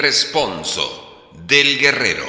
Responso del guerrero.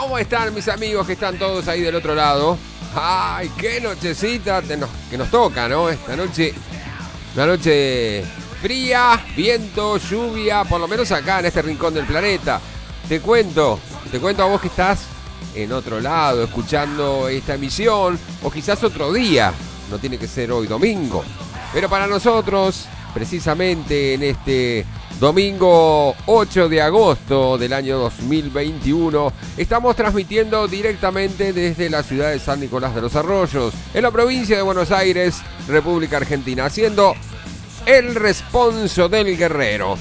Cómo están mis amigos que están todos ahí del otro lado? ¡Ay, qué nochecita que nos toca, ¿no? Esta noche, una noche fría, viento, lluvia, por lo menos acá en este rincón del planeta. Te cuento, te cuento a vos que estás en otro lado escuchando esta emisión, o quizás otro día, no tiene que ser hoy domingo. Pero para nosotros, precisamente en este Domingo 8 de agosto del año 2021 estamos transmitiendo directamente desde la ciudad de San Nicolás de los Arroyos, en la provincia de Buenos Aires, República Argentina, haciendo El Responso del Guerrero,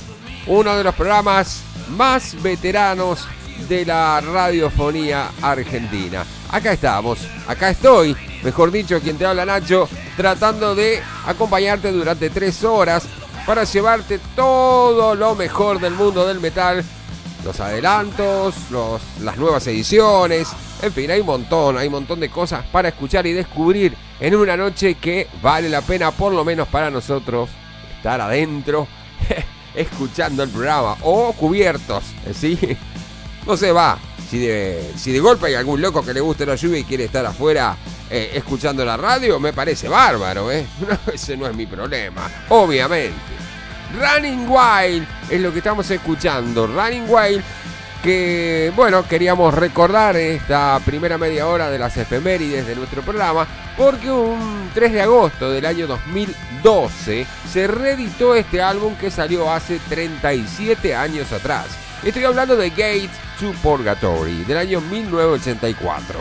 uno de los programas más veteranos de la radiofonía argentina. Acá estamos, acá estoy, mejor dicho, quien te habla Nacho, tratando de acompañarte durante tres horas para llevarte todo lo mejor del mundo del metal. Los adelantos, los, las nuevas ediciones, en fin, hay un montón, hay un montón de cosas para escuchar y descubrir en una noche que vale la pena, por lo menos para nosotros, estar adentro escuchando el programa o cubiertos, ¿sí? No se va. Si de, si de golpe hay algún loco que le guste la lluvia y quiere estar afuera eh, escuchando la radio, me parece bárbaro, ¿eh? ese no es mi problema, obviamente. Running Wild es lo que estamos escuchando. Running Wild que, bueno, queríamos recordar esta primera media hora de las efemérides de nuestro programa, porque un 3 de agosto del año 2012 se reeditó este álbum que salió hace 37 años atrás. Estoy hablando de Gates to Purgatory del año 1984.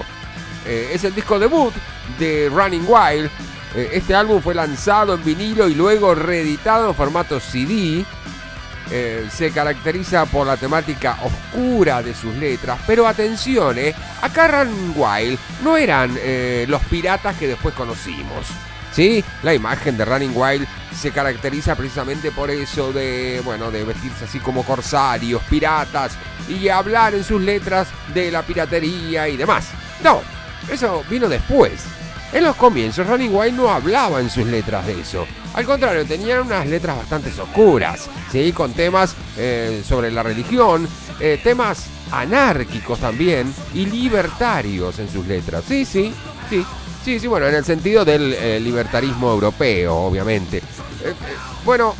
Eh, es el disco debut de Running Wild este álbum fue lanzado en vinilo y luego reeditado en formato CD. Eh, se caracteriza por la temática oscura de sus letras, pero atención, eh, acá Run Wild no eran los piratas que después conocimos. ¿sí? La imagen de Running Wild se caracteriza precisamente por eso de, bueno, de vestirse así como corsarios, piratas y hablar en sus letras de la piratería y demás. No, eso vino después. En los comienzos, Running Wild no hablaba en sus letras de eso. Al contrario, tenían unas letras bastante oscuras, ¿sí? con temas eh, sobre la religión, eh, temas anárquicos también y libertarios en sus letras. Sí, sí, sí, sí, sí, bueno, en el sentido del eh, libertarismo europeo, obviamente. bueno,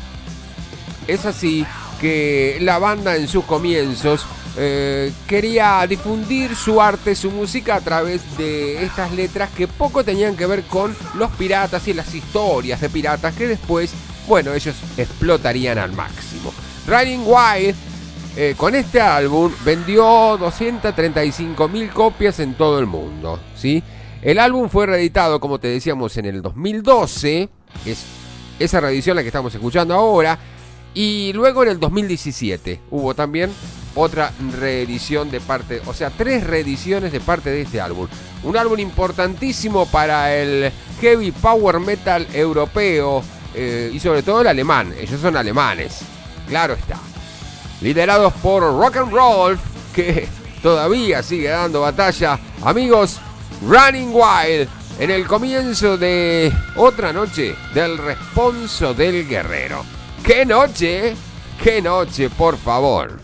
es así que la banda en sus comienzos eh, quería difundir su arte, su música a través de estas letras que poco tenían que ver con los piratas y las historias de piratas que después, bueno, ellos explotarían al máximo. Running Wild eh, con este álbum vendió 235 mil copias en todo el mundo. ¿sí? El álbum fue reeditado, como te decíamos, en el 2012. Es esa reedición la que estamos escuchando ahora. Y luego en el 2017 hubo también otra reedición de parte, o sea, tres reediciones de parte de este álbum. Un álbum importantísimo para el heavy power metal europeo eh, y sobre todo el alemán. Ellos son alemanes, claro está. Liderados por Rock and Roll, que todavía sigue dando batalla. Amigos, Running Wild en el comienzo de otra noche del responso del guerrero. ¡Qué noche! ¡Qué noche, por favor!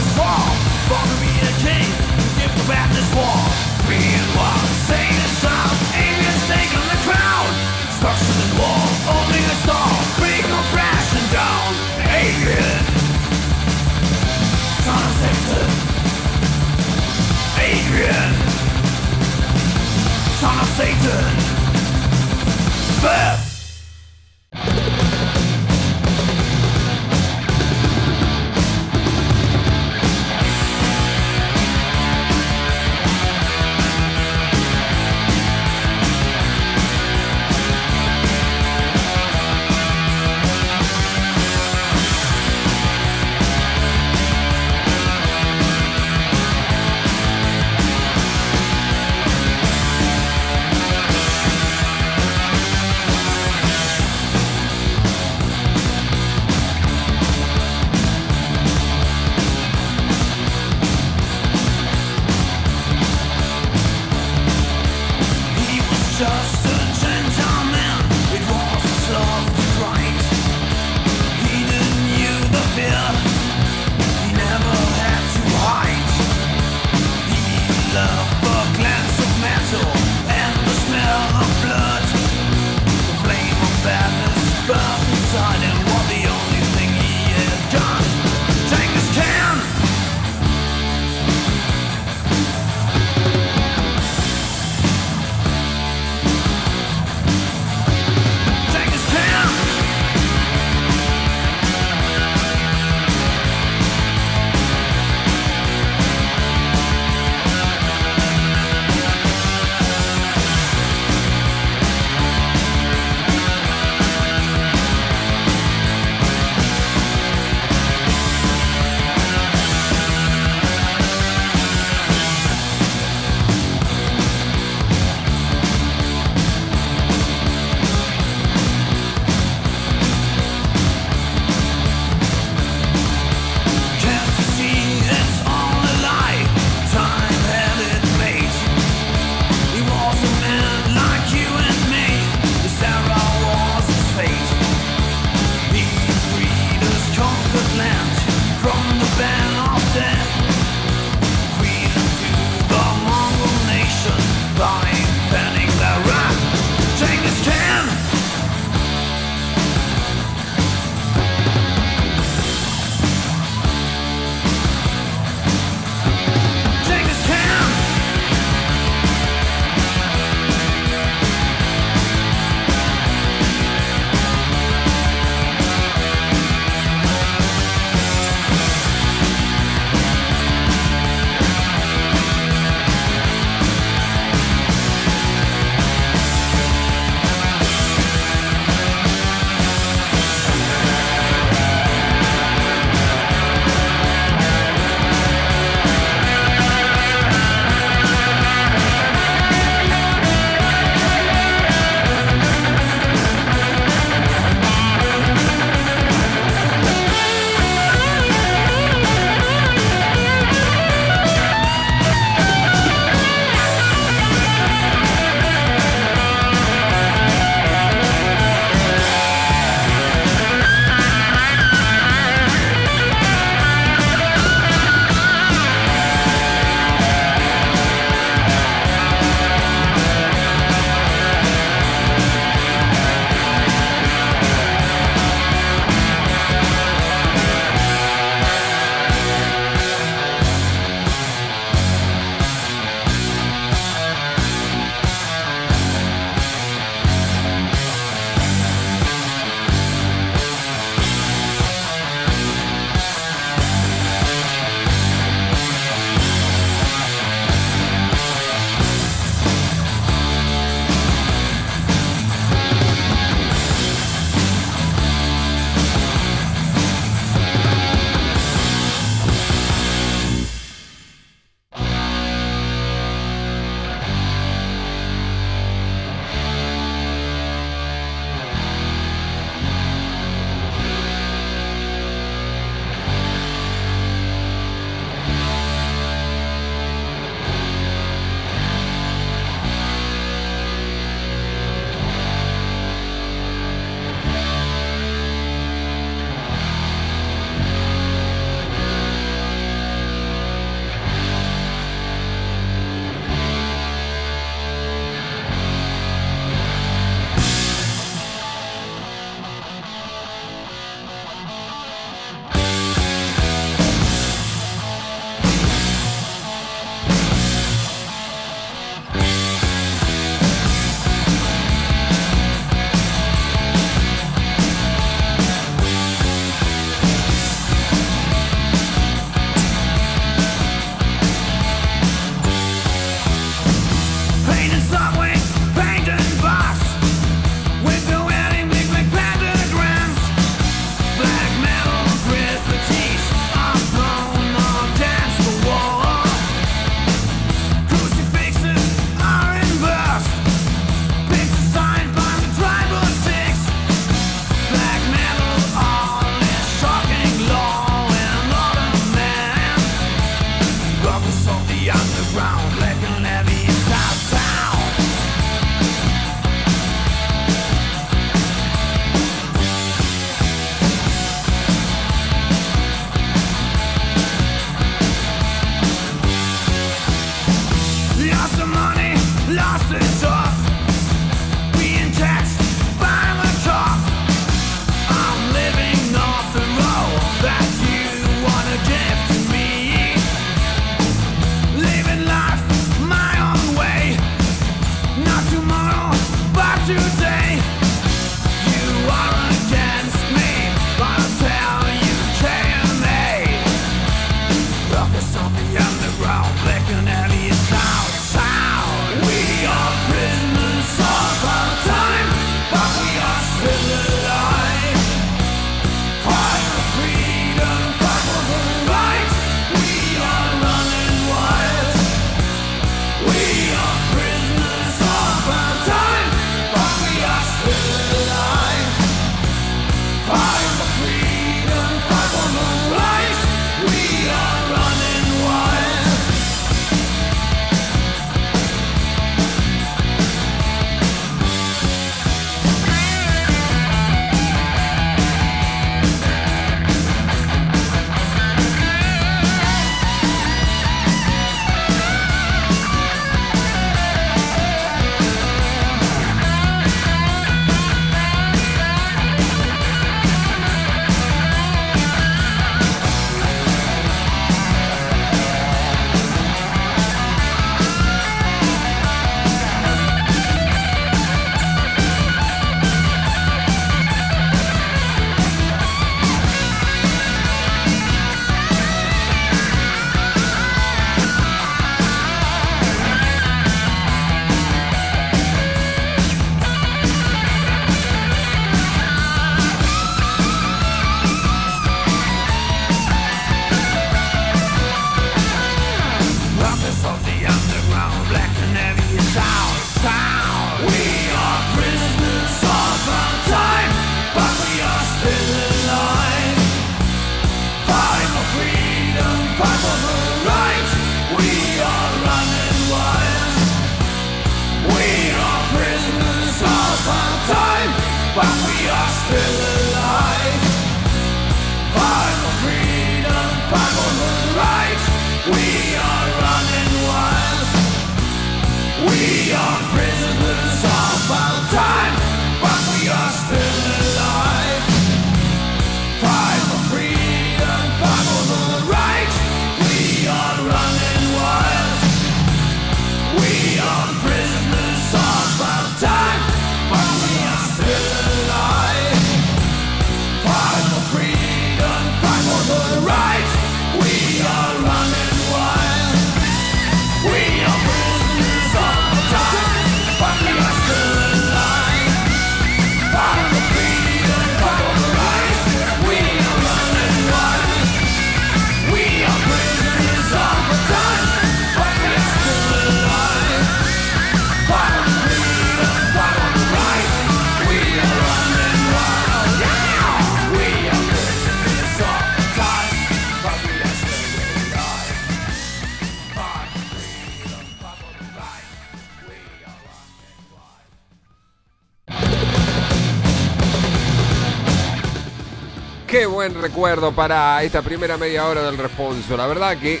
Buen recuerdo para esta primera media hora del responso. La verdad que,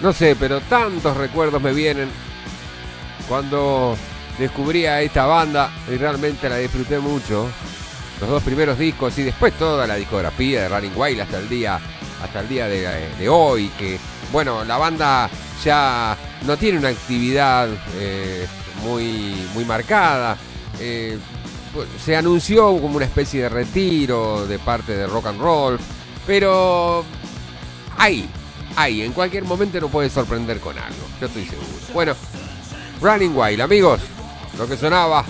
no sé, pero tantos recuerdos me vienen cuando descubrí a esta banda y realmente la disfruté mucho. Los dos primeros discos y después toda la discografía de Running Wild hasta el día, hasta el día de, hoy. Que bueno, la banda ya no tiene una actividad eh, muy, muy marcada. Eh, se anunció como una especie de retiro de parte de rock and roll, pero ahí, ahí, en cualquier momento no puede sorprender con algo, yo estoy seguro. Bueno, Running Wild, amigos, lo que sonaba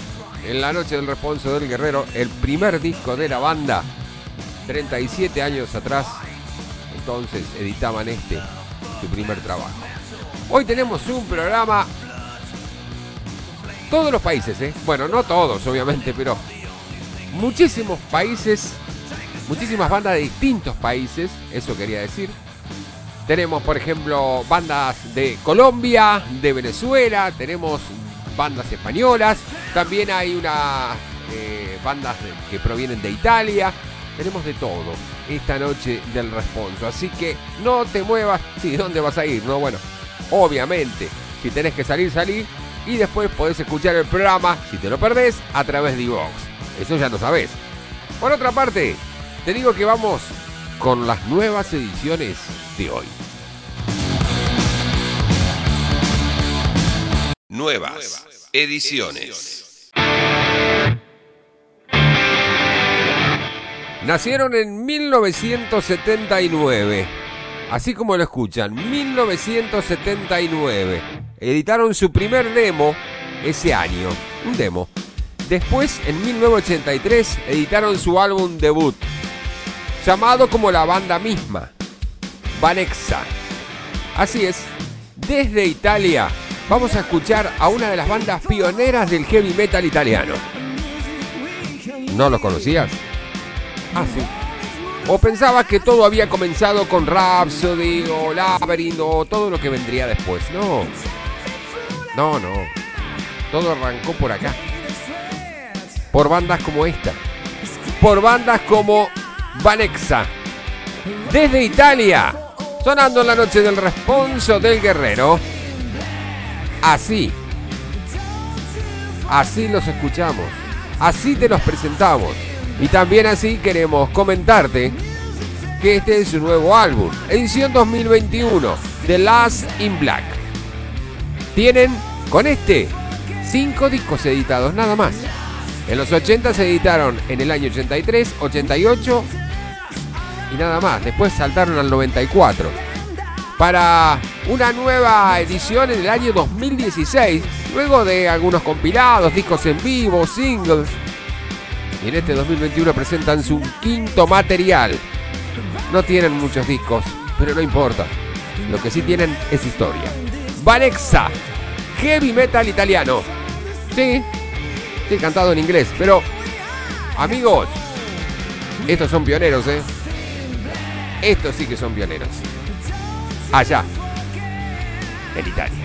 en la noche del responso del guerrero, el primer disco de la banda, 37 años atrás, entonces editaban este, su primer trabajo. Hoy tenemos un programa todos los países, ¿eh? Bueno, no todos, obviamente, pero muchísimos países, muchísimas bandas de distintos países, eso quería decir. Tenemos, por ejemplo, bandas de Colombia, de Venezuela, tenemos bandas españolas, también hay una eh, bandas que provienen de Italia, tenemos de todo esta noche del responso. Así que no te muevas. Sí, ¿dónde vas a ir? No, bueno, obviamente, si tenés que salir, salir y después podés escuchar el programa, si te lo perdés, a través de iVox. Eso ya lo sabés. Por otra parte, te digo que vamos con las nuevas ediciones de hoy. Nuevas ediciones. Nacieron en 1979. Así como lo escuchan, 1979 editaron su primer demo ese año, un demo. Después, en 1983, editaron su álbum debut, llamado como la banda misma, Vanexa. Así es, desde Italia vamos a escuchar a una de las bandas pioneras del heavy metal italiano. ¿No lo conocías? Ah, sí. ¿O pensabas que todo había comenzado con Rhapsody o Labyrinth o todo lo que vendría después? No. No, no. Todo arrancó por acá. Por bandas como esta. Por bandas como Vanexa. Desde Italia. Sonando en la noche del responso del guerrero. Así. Así los escuchamos. Así te los presentamos. Y también así queremos comentarte que este es su nuevo álbum, edición 2021, The Last in Black. Tienen con este cinco discos editados nada más. En los 80 se editaron en el año 83, 88 y nada más. Después saltaron al 94. Para una nueva edición en el año 2016, luego de algunos compilados, discos en vivo, singles. Y en este 2021 presentan su quinto material. No tienen muchos discos, pero no importa. Lo que sí tienen es historia. Vanexa, heavy metal italiano. Sí, sí, cantado en inglés, pero amigos, estos son pioneros, ¿eh? Estos sí que son pioneros. Allá, en Italia.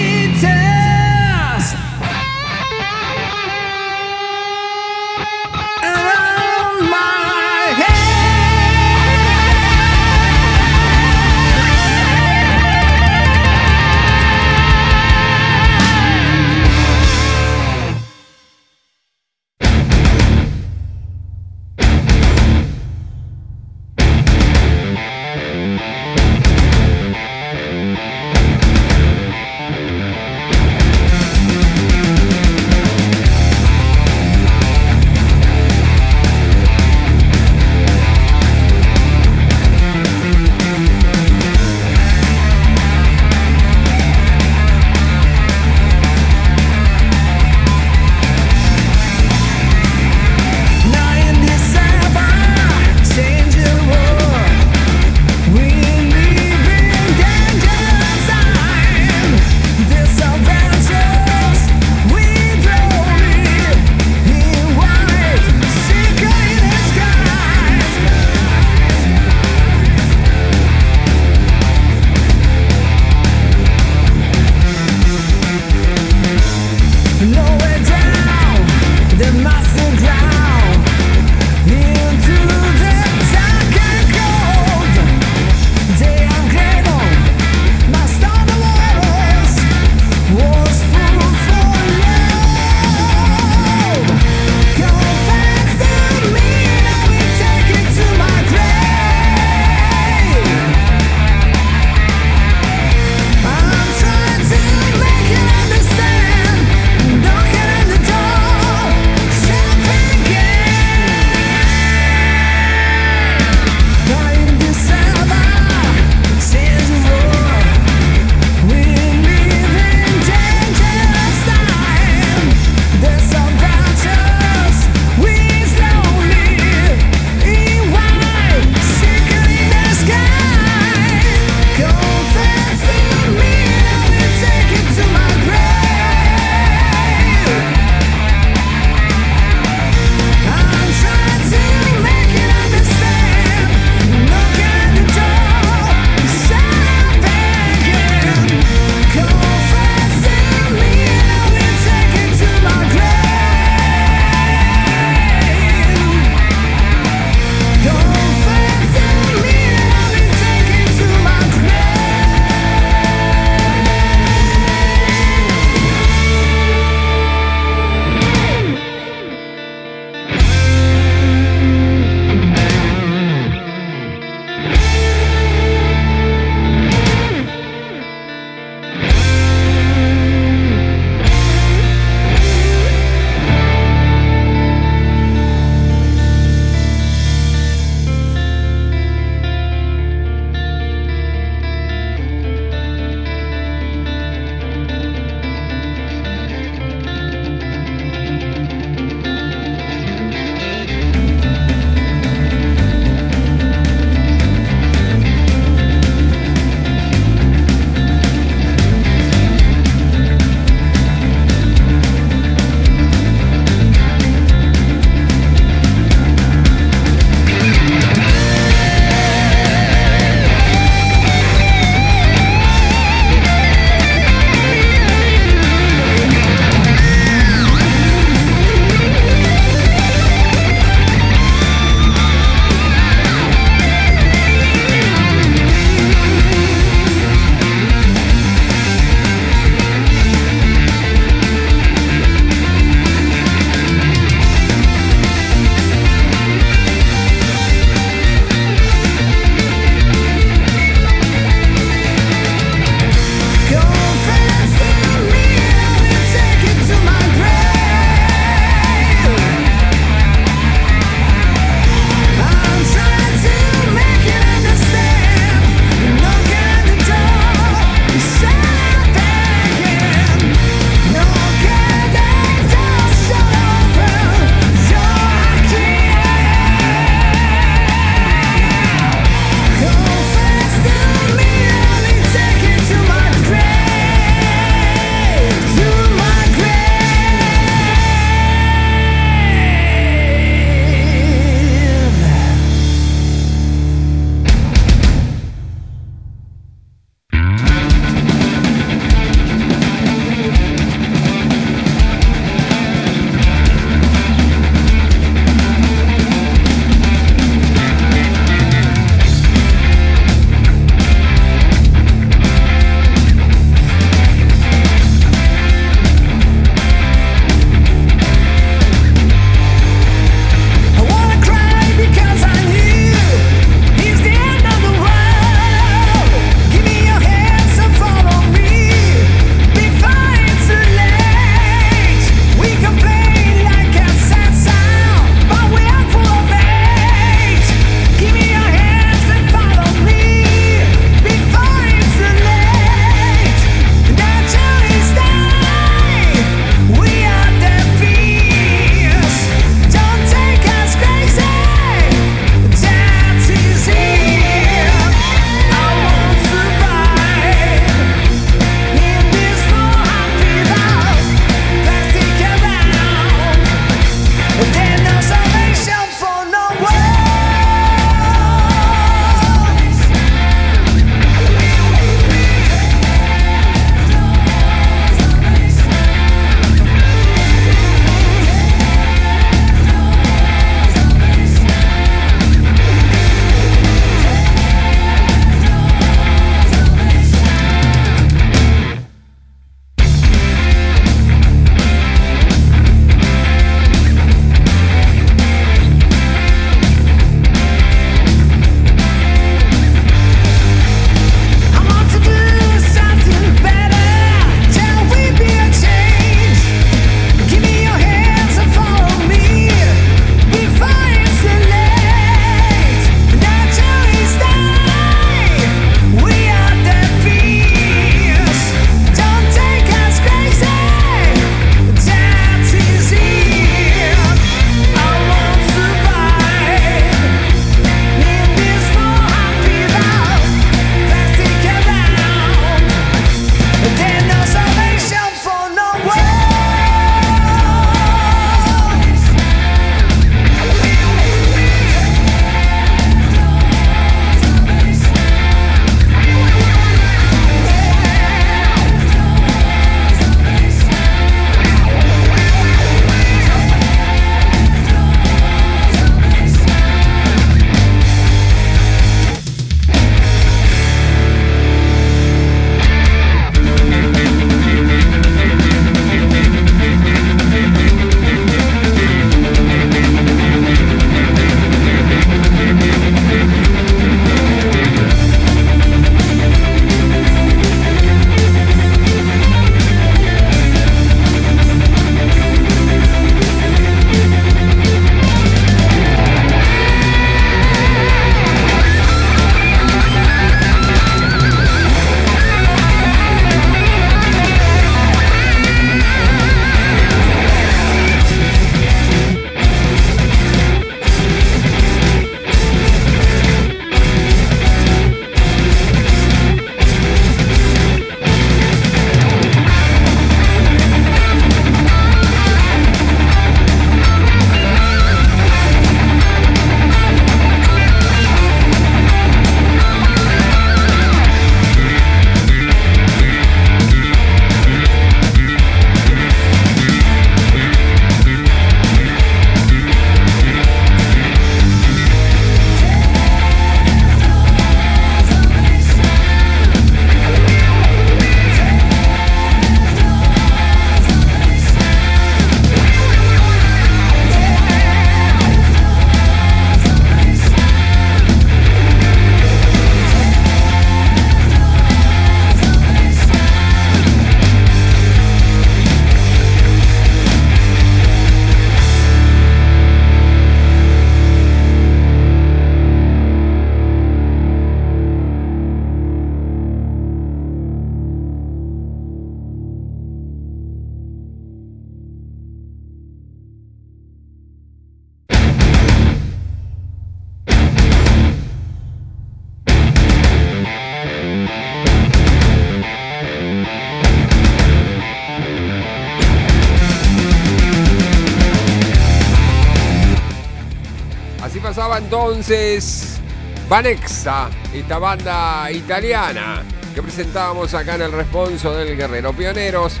Entonces Vanexa, esta banda italiana que presentábamos acá en el responso del Guerrero. Pioneros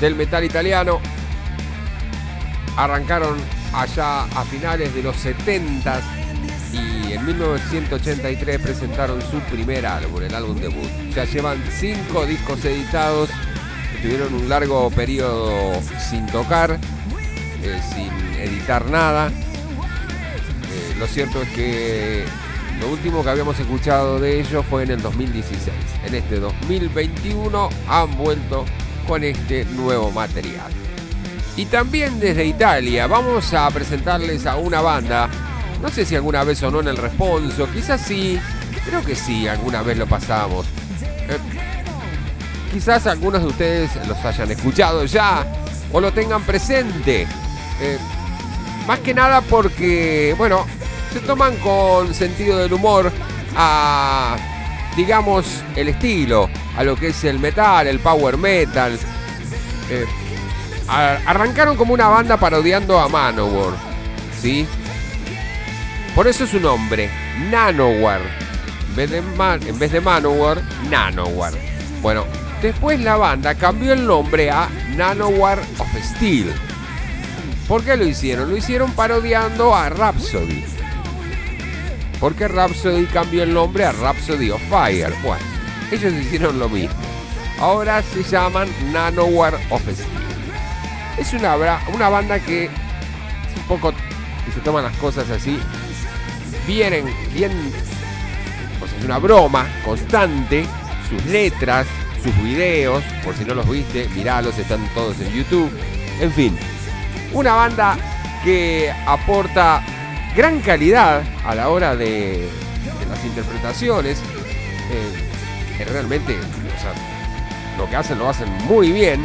del metal italiano. Arrancaron allá a finales de los 70 y en 1983 presentaron su primer álbum, el álbum debut. Ya llevan cinco discos editados, tuvieron un largo periodo sin tocar, eh, sin editar nada. Lo cierto es que lo último que habíamos escuchado de ellos fue en el 2016. En este 2021 han vuelto con este nuevo material. Y también desde Italia vamos a presentarles a una banda. No sé si alguna vez sonó en el responso, quizás sí, creo que sí, alguna vez lo pasamos. Eh, quizás algunos de ustedes los hayan escuchado ya o lo tengan presente. Eh, más que nada porque, bueno, se toman con sentido del humor a, digamos, el estilo, a lo que es el metal, el power metal. Eh, arrancaron como una banda parodiando a Manowar, ¿sí? Por eso su nombre, Nanowar. En vez de, en vez de Manowar, Nanowar. Bueno, después la banda cambió el nombre a Nanowar of Steel. ¿Por qué lo hicieron? Lo hicieron parodiando a Rhapsody porque Rhapsody cambió el nombre a Rhapsody of Fire. Bueno, ellos hicieron lo mismo. Ahora se llaman Nanowar of Steel. Es una, una banda que es un poco y se toman las cosas así. Vienen bien. Pues es una broma constante. Sus letras, sus videos, por si no los viste, miralos, están todos en YouTube. En fin, una banda que aporta gran calidad a la hora de, las interpretaciones. Eh, realmente, lo que hacen lo hacen muy bien.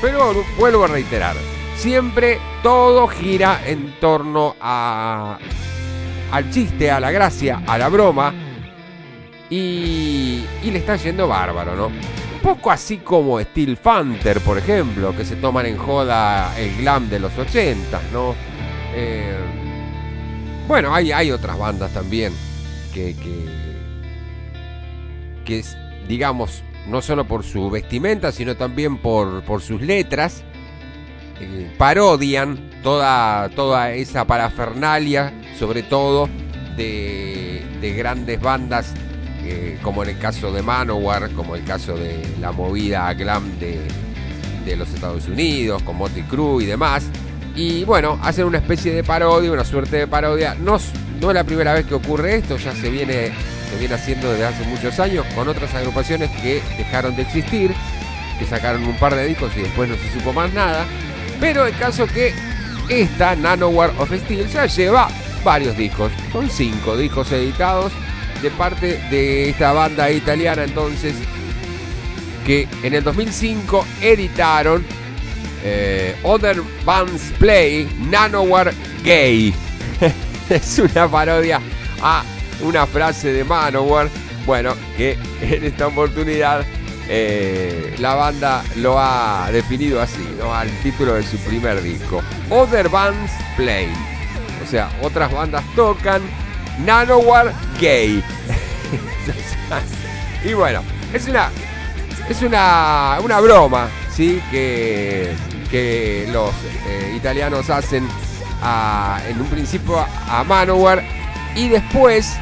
Pero vuelvo a reiterar, siempre todo gira en torno a, al chiste, a la gracia, a la broma. Y, y le está yendo bárbaro, ¿no? Un poco así como Steel Panther, por ejemplo, que se toman en joda el glam de los 80, ¿no? Eh, bueno, hay, otras bandas también que, que, digamos, no solo por su vestimenta, sino también por, por sus letras, eh, parodian toda, toda esa parafernalia, sobre todo de, grandes bandas, eh, como en el caso de Manowar, como el caso de la movida glam de, de los Estados Unidos, con Motley Crue y demás. Y bueno, hacen una especie de parodia, una suerte de parodia. No, no es la primera vez que ocurre esto, ya se viene, se viene haciendo desde hace muchos años con otras agrupaciones que dejaron de existir, que sacaron un par de discos y después no se supo más nada. Pero el caso que esta Nanowar of Steel ya lleva varios discos, son cinco discos editados de parte de esta banda italiana entonces que en el 2005 editaron eh, Other Bands Play Nanowar Gay. es una parodia a una frase de Manowar. Bueno, que en esta oportunidad eh, la banda lo ha definido así, ¿no? Al título de su primer disco. Other Bands Play. O sea, otras bandas tocan Nanowar Gay. y bueno, es una. Es una, una broma, ¿sí? Que que los eh, italianos hacen en un principio a Manowar y después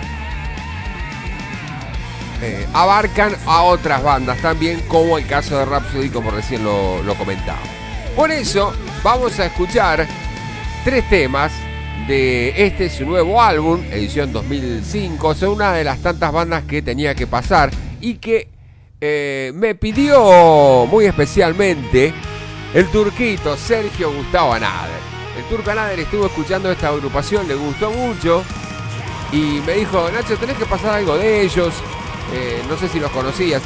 eh, abarcan a otras bandas también, como el caso de Rhapsody, como recién lo, lo comentaba. Por eso vamos a escuchar tres temas de este su nuevo álbum, edición 2005. Son una de las tantas bandas que tenía que pasar y que eh, me pidió muy especialmente el turquito Sergio Gustavo Anader. El turco Anader estuvo escuchando esta agrupación, le gustó mucho y me dijo, Nacho, tenés que pasar algo de ellos. Eh, no sé si los conocías.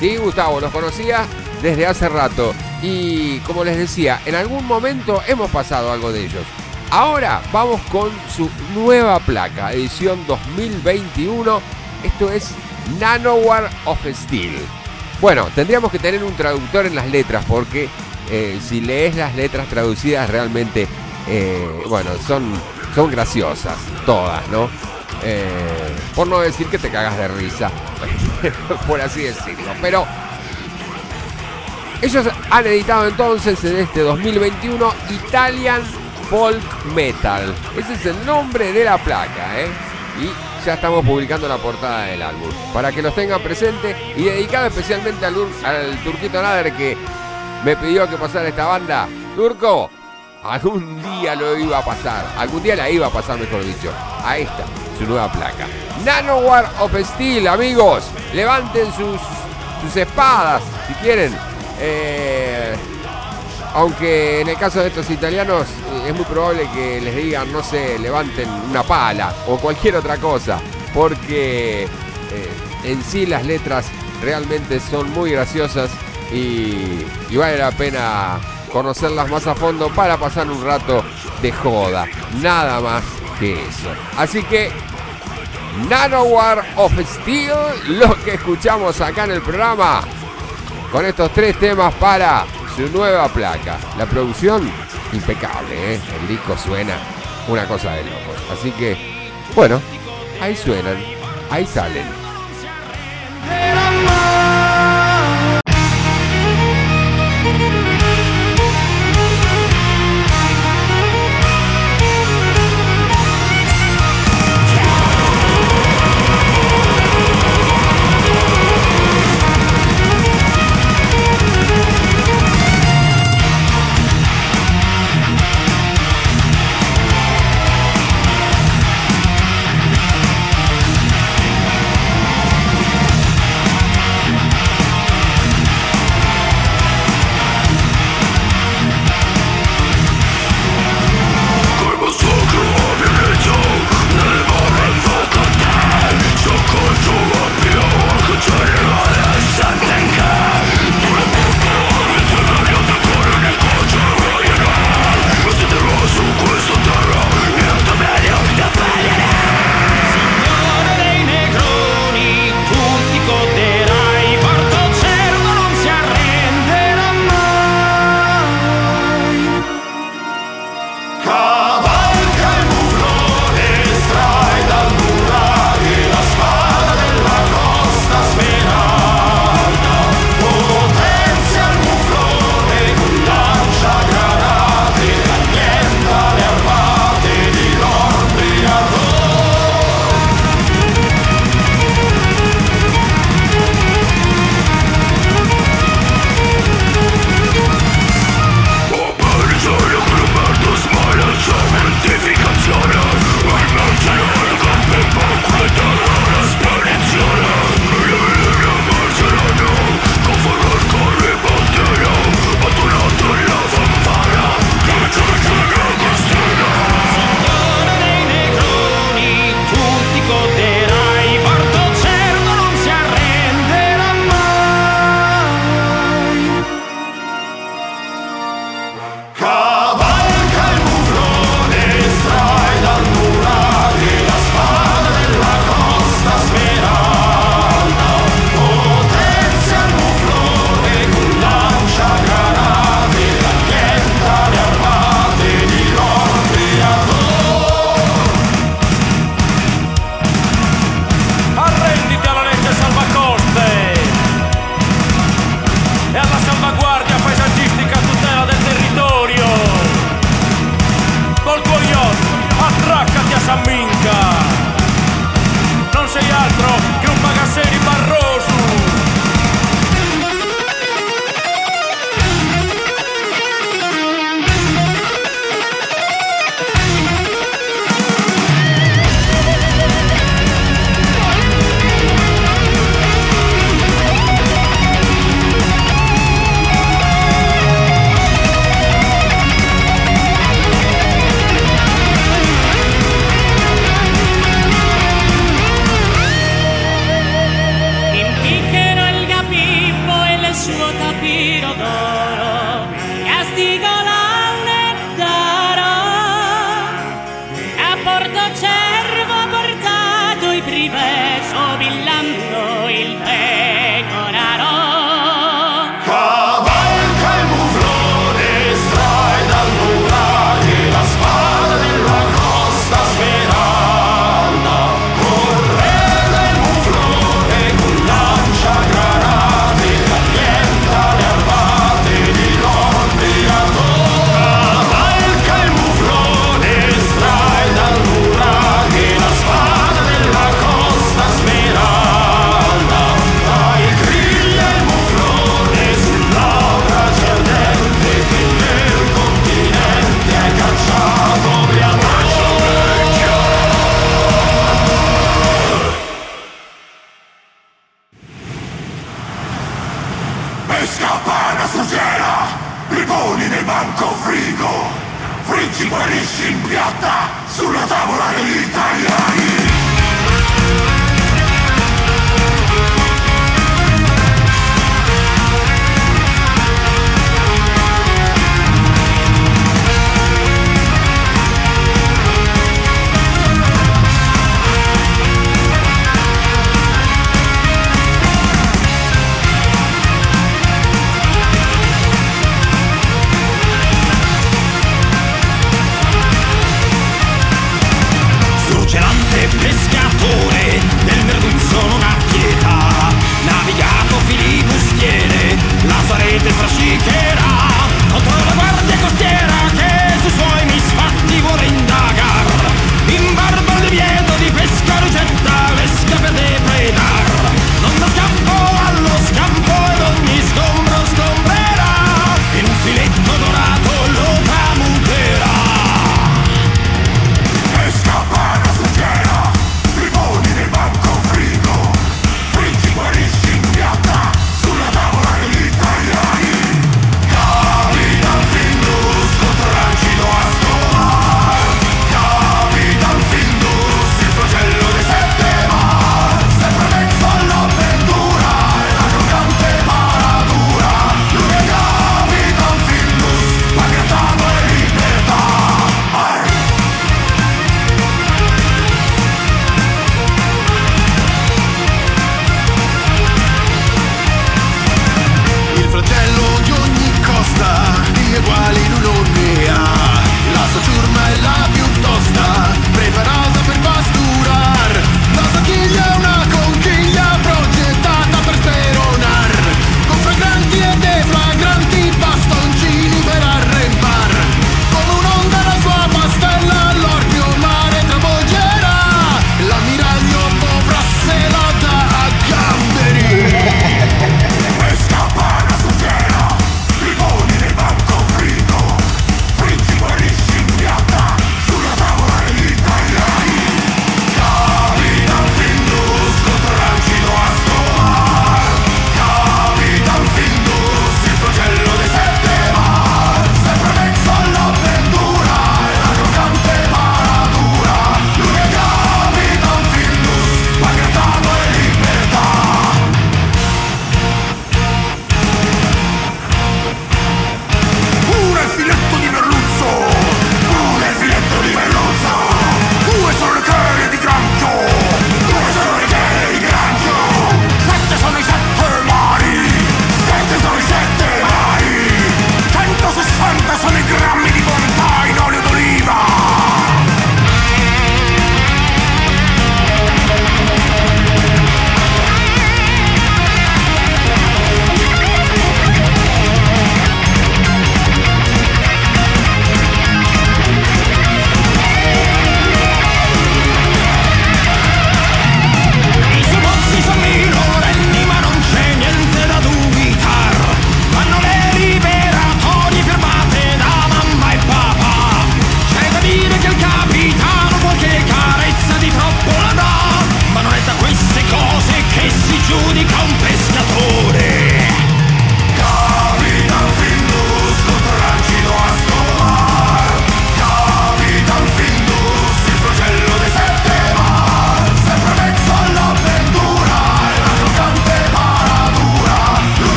Sí, Gustavo, los conocía desde hace rato. Y como les decía, en algún momento hemos pasado algo de ellos. Ahora vamos con su nueva placa, edición 2021. Esto es Nanowar of Steel. Bueno, tendríamos que tener un traductor en las letras porque eh, si lees las letras traducidas realmente, eh, bueno, son, son graciosas, todas, ¿no? Eh, por no decir que te cagas de risa, por así decirlo. Pero ellos han editado entonces en este 2021 Italian Folk Metal. Ese es el nombre de la placa, ¿eh? Y ya estamos publicando la portada del álbum. Para que los tengan presente y dedicado especialmente al, al Turquito Nader que me pidió que pasara esta banda. Turco, algún día lo iba a pasar. Algún día la iba a pasar, mejor dicho. A esta, su nueva placa. Nanowar of Steel, amigos. Levanten sus, sus espadas, si quieren. Eh, aunque en el caso de estos italianos eh, es muy probable que les digan, no sé, levanten una pala o cualquier otra cosa, porque eh, en sí las letras realmente son muy graciosas y, vale la pena conocerlas más a fondo para pasar un rato de joda, nada más que eso. Así que Nanowar of Steel, lo que escuchamos acá en el programa, con estos tres temas para su nueva placa. La producción impecable, ¿eh? el disco suena una cosa de locos. Así que, bueno, ahí suenan, ahí salen.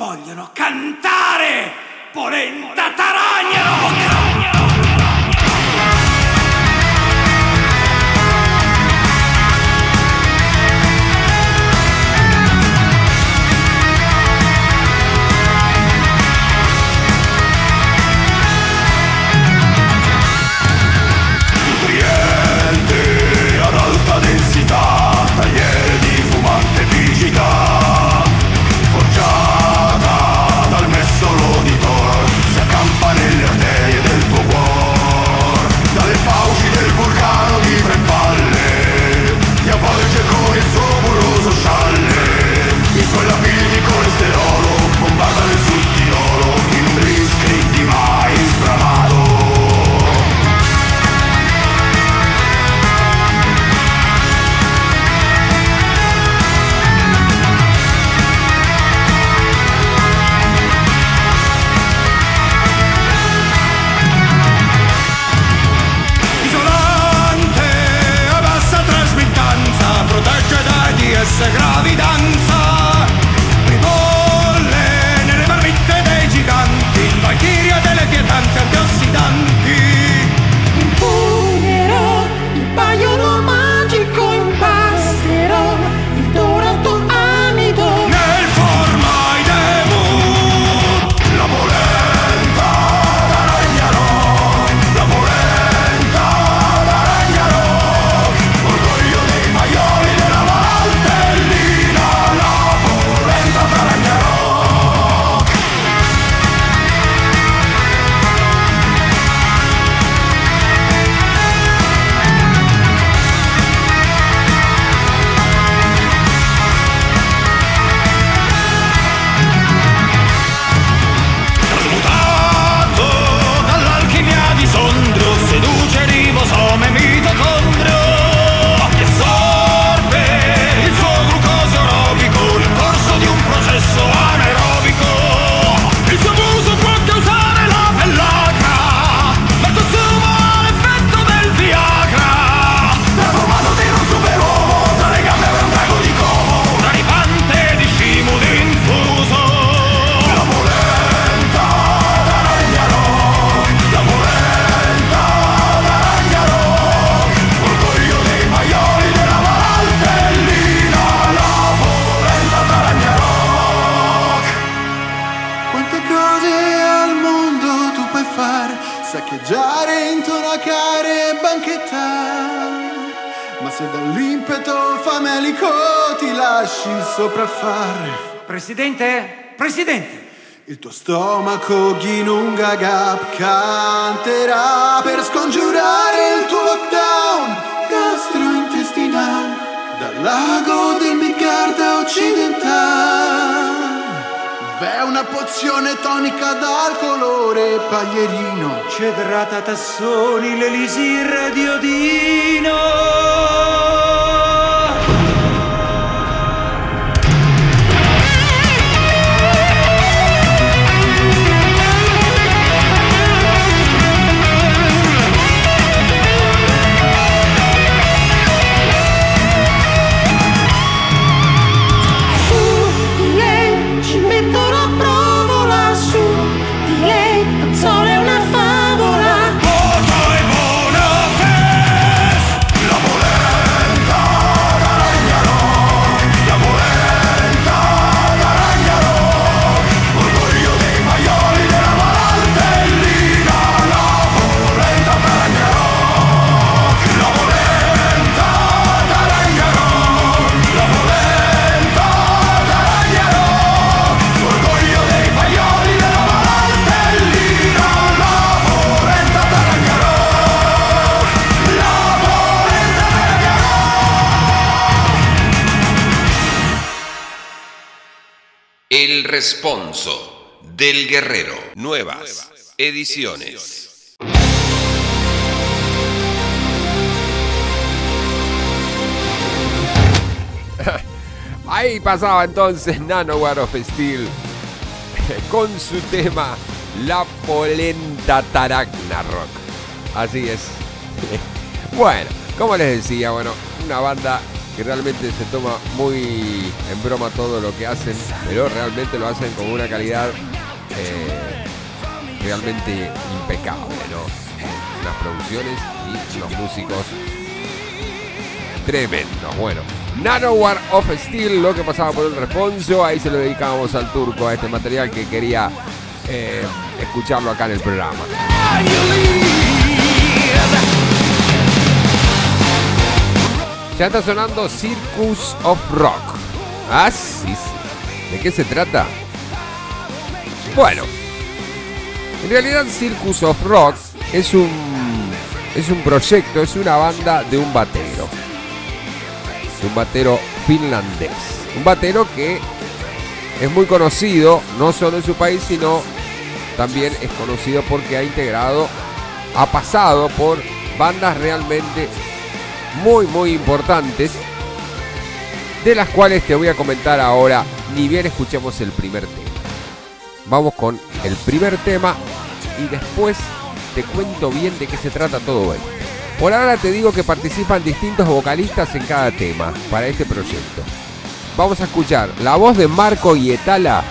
Vogliono cantare. Polenta taragna! Paglierino. Cedrata Tassoni, l'elisir di Odino! Responso del guerrero. Nuevas ediciones. Ahí pasaba entonces Nanowar of Steel con su tema La Polenta Taracna Rock. Así es. Bueno, como les decía, bueno, una banda realmente se toma muy en broma todo lo que hacen, pero realmente lo hacen con una calidad eh, realmente impecable, ¿no? Las producciones y los músicos Tremendo, bueno. Nanowar of Steel, lo que pasaba por el responso, ahí se lo dedicábamos al turco, a este material que quería eh, escucharlo acá en el programa. Ya está sonando Circus of Rock. Ah. ¿De qué se trata? Bueno, en realidad Circus of Rock es un, es un proyecto, es una banda de un batero. Un batero finlandés. Un batero que es muy conocido, no solo en su país, sino también es conocido porque ha integrado, ha pasado por bandas realmente muy, muy importantes, de las cuales te voy a comentar ahora, ni bien escuchemos el primer tema. Vamos con el primer tema y después te cuento bien de qué se trata todo esto. Por ahora te digo que participan distintos vocalistas en cada tema para este proyecto. Vamos a escuchar la voz de Marco Ietala.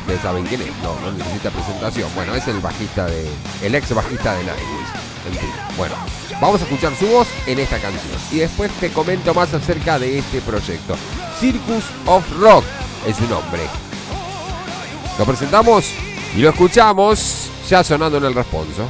Ustedes saben quién es, no, no necesita presentación. Bueno, es el bajista de. el ex bajista de Nightwish. Bueno, vamos a escuchar su voz en esta canción. Y después te comento más acerca de este proyecto. Circus of Rock es su nombre. Lo presentamos y lo escuchamos ya sonando en el responso.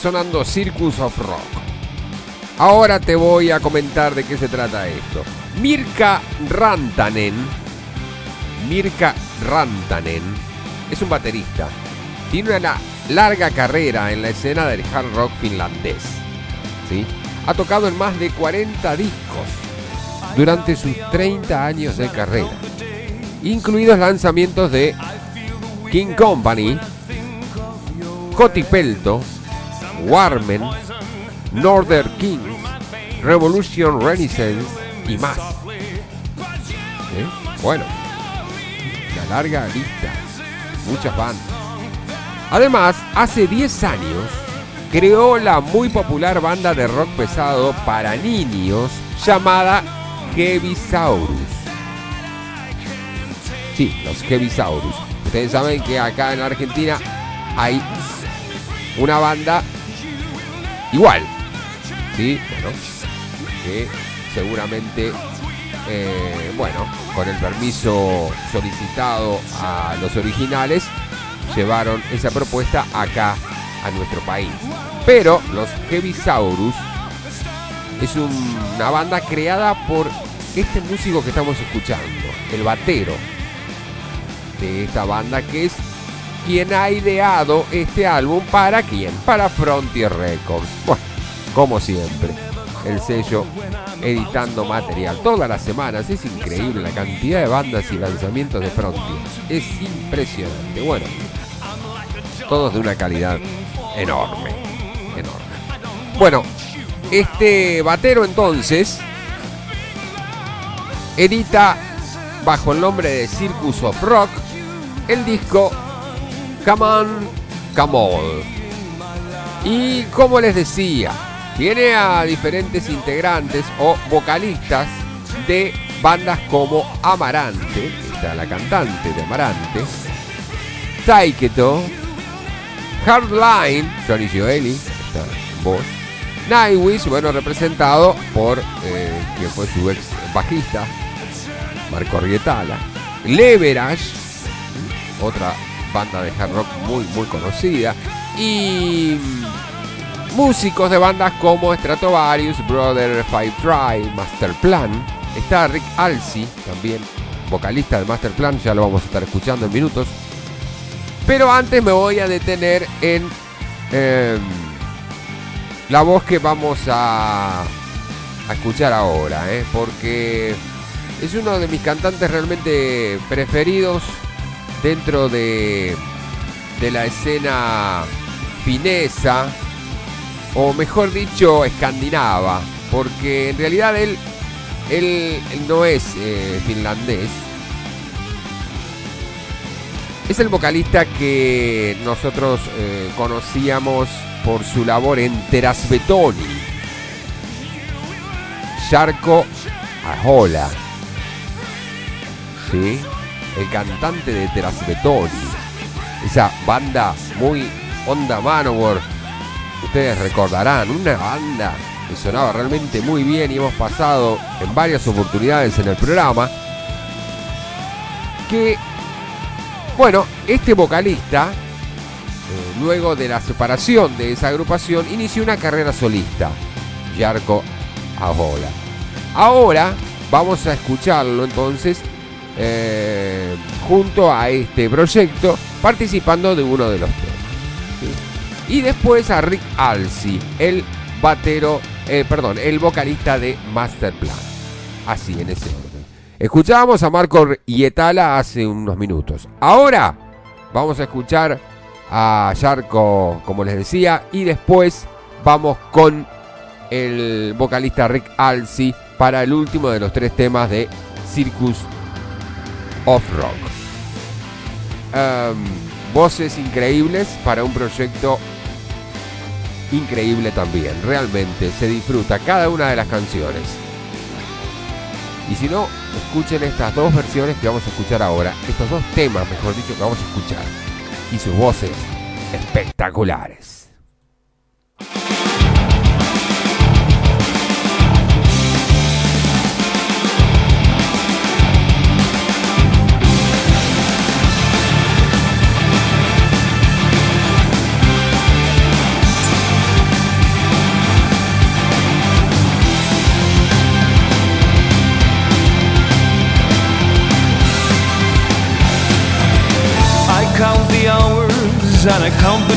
Sonando Circus of Rock. Ahora te voy a comentar de qué se trata esto. Mirka Rantanen, Mirka Rantanen, es un baterista. Tiene una larga carrera en la escena del hard rock finlandés. ¿sí? Ha tocado en más de 40 discos durante sus 30 años de carrera, incluidos lanzamientos de King Company, Cotipelto, Warmen, Northern Kings, Revolution Renaissance y más. ¿Eh? Bueno, una larga lista, muchas bandas. Además, hace 10 años creó la muy popular banda de rock pesado para niños llamada Heavisaurus. Sí, los Heavisaurus. Ustedes saben que acá en Argentina hay una banda igual. Sí, bueno, que seguramente, eh, bueno, con el permiso solicitado a los originales, llevaron esa propuesta acá a nuestro país. Pero los Heavisaurus es un- una banda creada por este músico que estamos escuchando, el batero de esta banda, que es quien ha ideado este álbum para quién? Para Frontier Records. Bueno, como siempre, el sello editando material todas las semanas. Es increíble la cantidad de bandas y lanzamientos de Frontier. Es impresionante. Bueno, todos de una calidad enorme, enorme. Bueno, este batero entonces edita bajo el nombre de Circus of Rock el disco Come On, Come On. Y como les decía, tiene a diferentes integrantes o vocalistas de bandas como Amarante, está la cantante de Amarante, Taiketo, Hardline, Johnny Gioeli, está voz, Nightwish, bueno, representado por eh, quien fue su ex bajista, Marco Rietala, Leverage, otra banda de hard rock muy muy conocida, y músicos de bandas como Stratovarius, Brother Five Drive, Master Plan, está Rick Alsi, también vocalista de Master Plan, ya lo vamos a estar escuchando en minutos. Pero antes me voy a detener en em, la voz que vamos a, a escuchar ahora, ¿eh? porque es uno de mis cantantes realmente preferidos dentro de, de la escena finesa, o mejor dicho, escandinava, porque en realidad él, él, no es eh, finlandés. Es el vocalista que nosotros eh, conocíamos por su labor en Terasbetoni. Jarko Ahola. ¿Sí? El cantante de Terasbetoni. Esa banda muy onda Manowar. Ustedes recordarán, una banda que sonaba realmente muy bien y hemos pasado en varias oportunidades en el programa. Que bueno, este vocalista, eh, luego de la separación de esa agrupación, inició una carrera solista, Yarko Ahola. Ahora vamos a escucharlo entonces eh, junto a este proyecto, participando de uno de los temas. Y después a Rick Alsi, el batero, eh, perdón, el vocalista de Master Plan. Así en ese orden. Escuchábamos a Marco Yetala hace unos minutos. Ahora vamos a escuchar a Yarko, como les decía, y después vamos con el vocalista Rick Alsi para el último de los tres temas de Circus of Rock. Em, voces increíbles para un proyecto increíble también. Realmente se disfruta cada una de las canciones. Y si no, escuchen estas dos versiones que vamos a escuchar ahora. Estos dos temas, mejor dicho, que vamos a escuchar. Y sus voces espectaculares. And I count the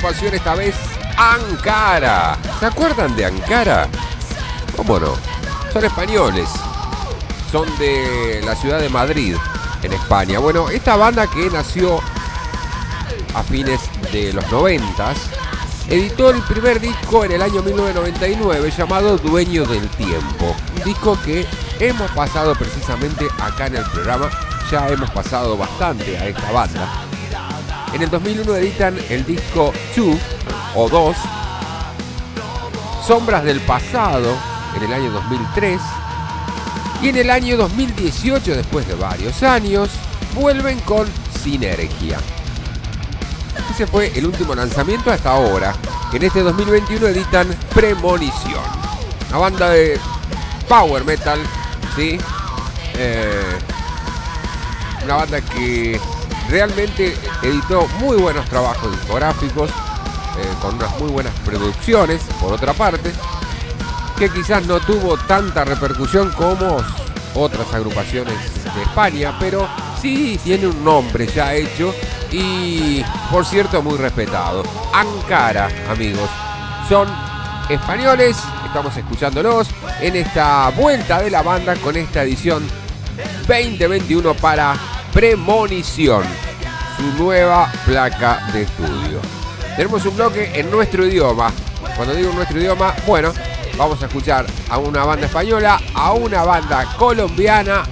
agrupación esta vez, Ankara. ¿Se acuerdan de Ankara? ¿Cómo no? Son españoles. Son de la ciudad de Madrid, en España. Bueno, esta banda que nació a fines de los 90 editó el primer disco en el año 1999 llamado Dueño del Tiempo. Un disco que hemos pasado precisamente acá en el programa. Ya hemos pasado bastante a esta banda en el 2001 editan el disco 2 o 2, Sombras del Pasado en el año 2003 y en el año 2018, después de varios años, vuelven con Sinergia. Ese fue el último lanzamiento hasta ahora. En este 2021 editan Premonición, una banda de power metal, ¿sí? Eh, una banda que realmente editó muy buenos trabajos discográficos, eh, con unas muy buenas producciones, por otra parte, que quizás no tuvo tanta repercusión como otras agrupaciones de España, pero sí tiene un nombre ya hecho y, por cierto, muy respetado. Ankara, amigos, son españoles, estamos escuchándolos en esta vuelta de la banda con esta edición 2021 para Premonición, nueva placa de estudio. Tenemos un bloque en nuestro idioma. Cuando digo nuestro idioma, bueno, vamos a escuchar a una banda española, a una banda colombiana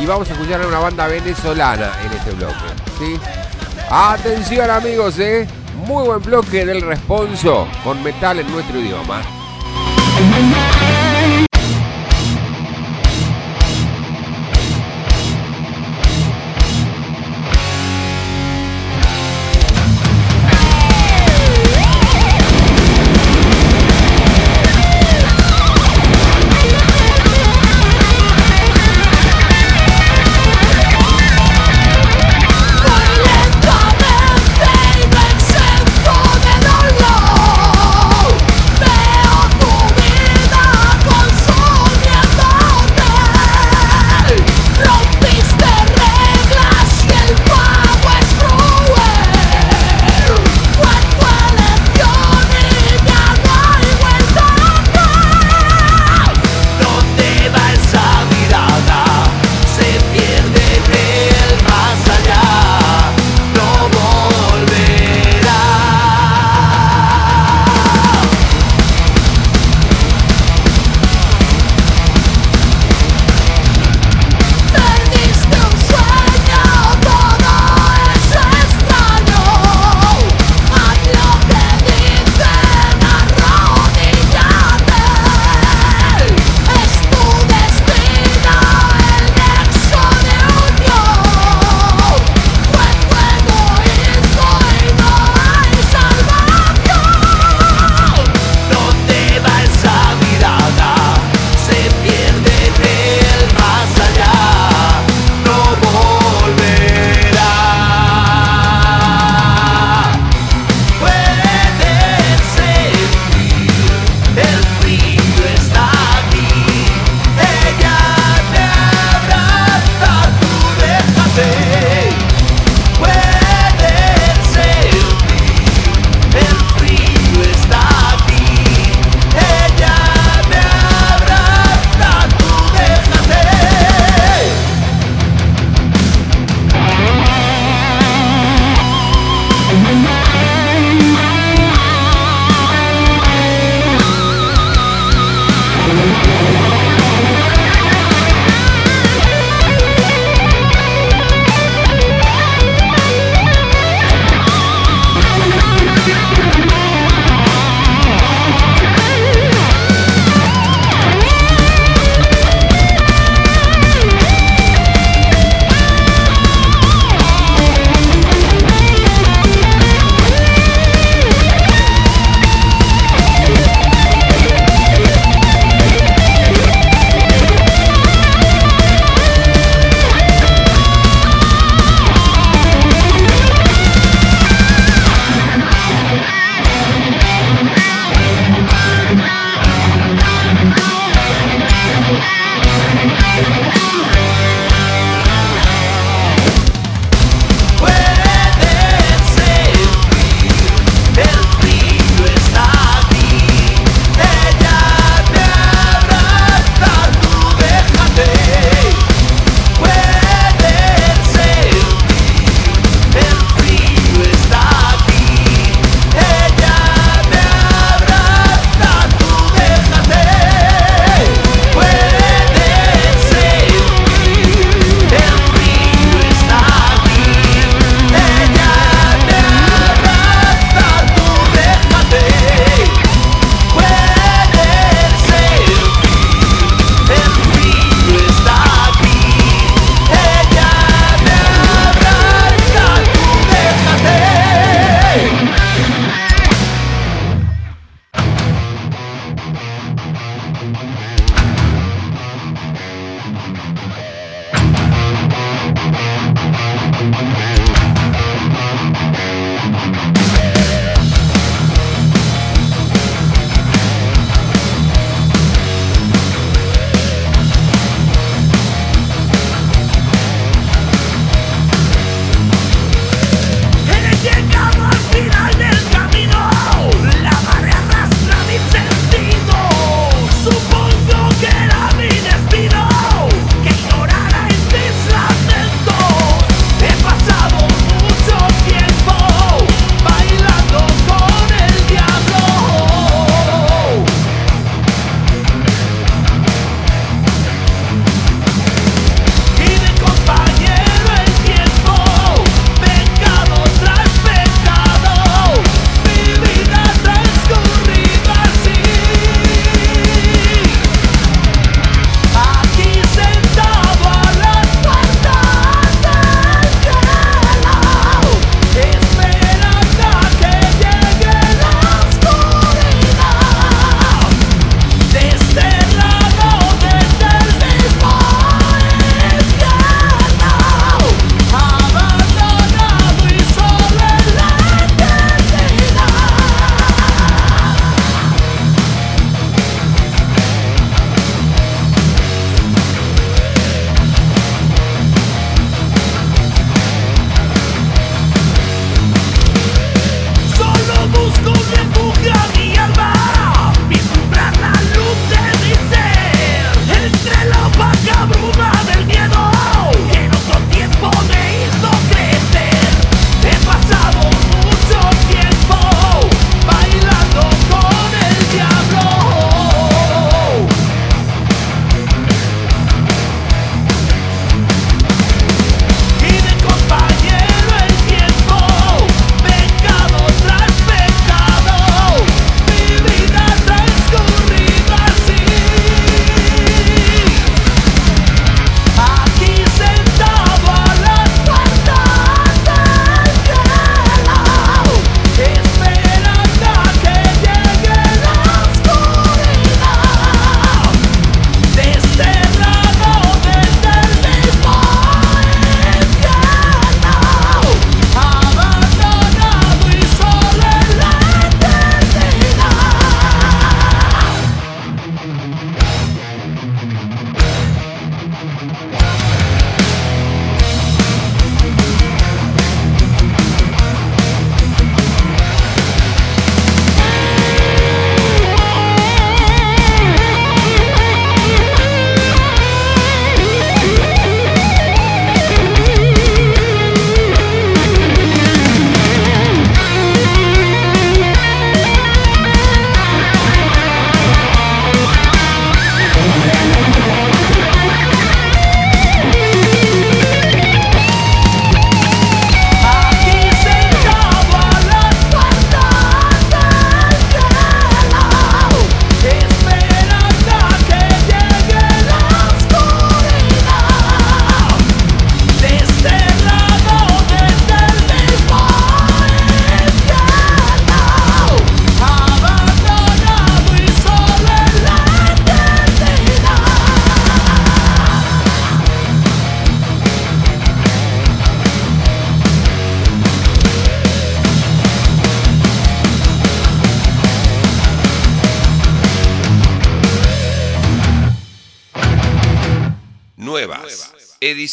y vamos a escuchar a una banda venezolana en este bloque. ¿sí? Atención amigos, ¿eh? muy buen bloque del responso con metal en nuestro idioma.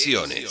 Ediciones.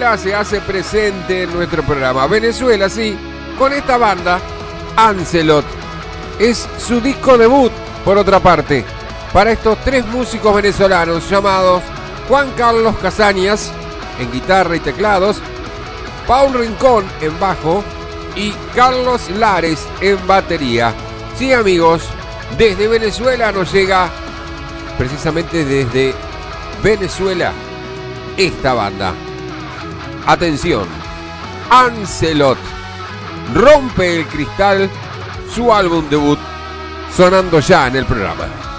Se hace presente en nuestro programa. Venezuela, sí, con esta banda, Ancelot. Es su disco debut, por otra parte, para estos tres músicos venezolanos llamados Juan Carlos Casañas en guitarra y teclados, Paul Rincón en bajo y Carlos Lares en batería. Sí, amigos, desde Venezuela nos llega, precisamente desde Venezuela, esta banda. Atención, Ancelot rompe el cristal, su álbum debut, sonando ya en el programa.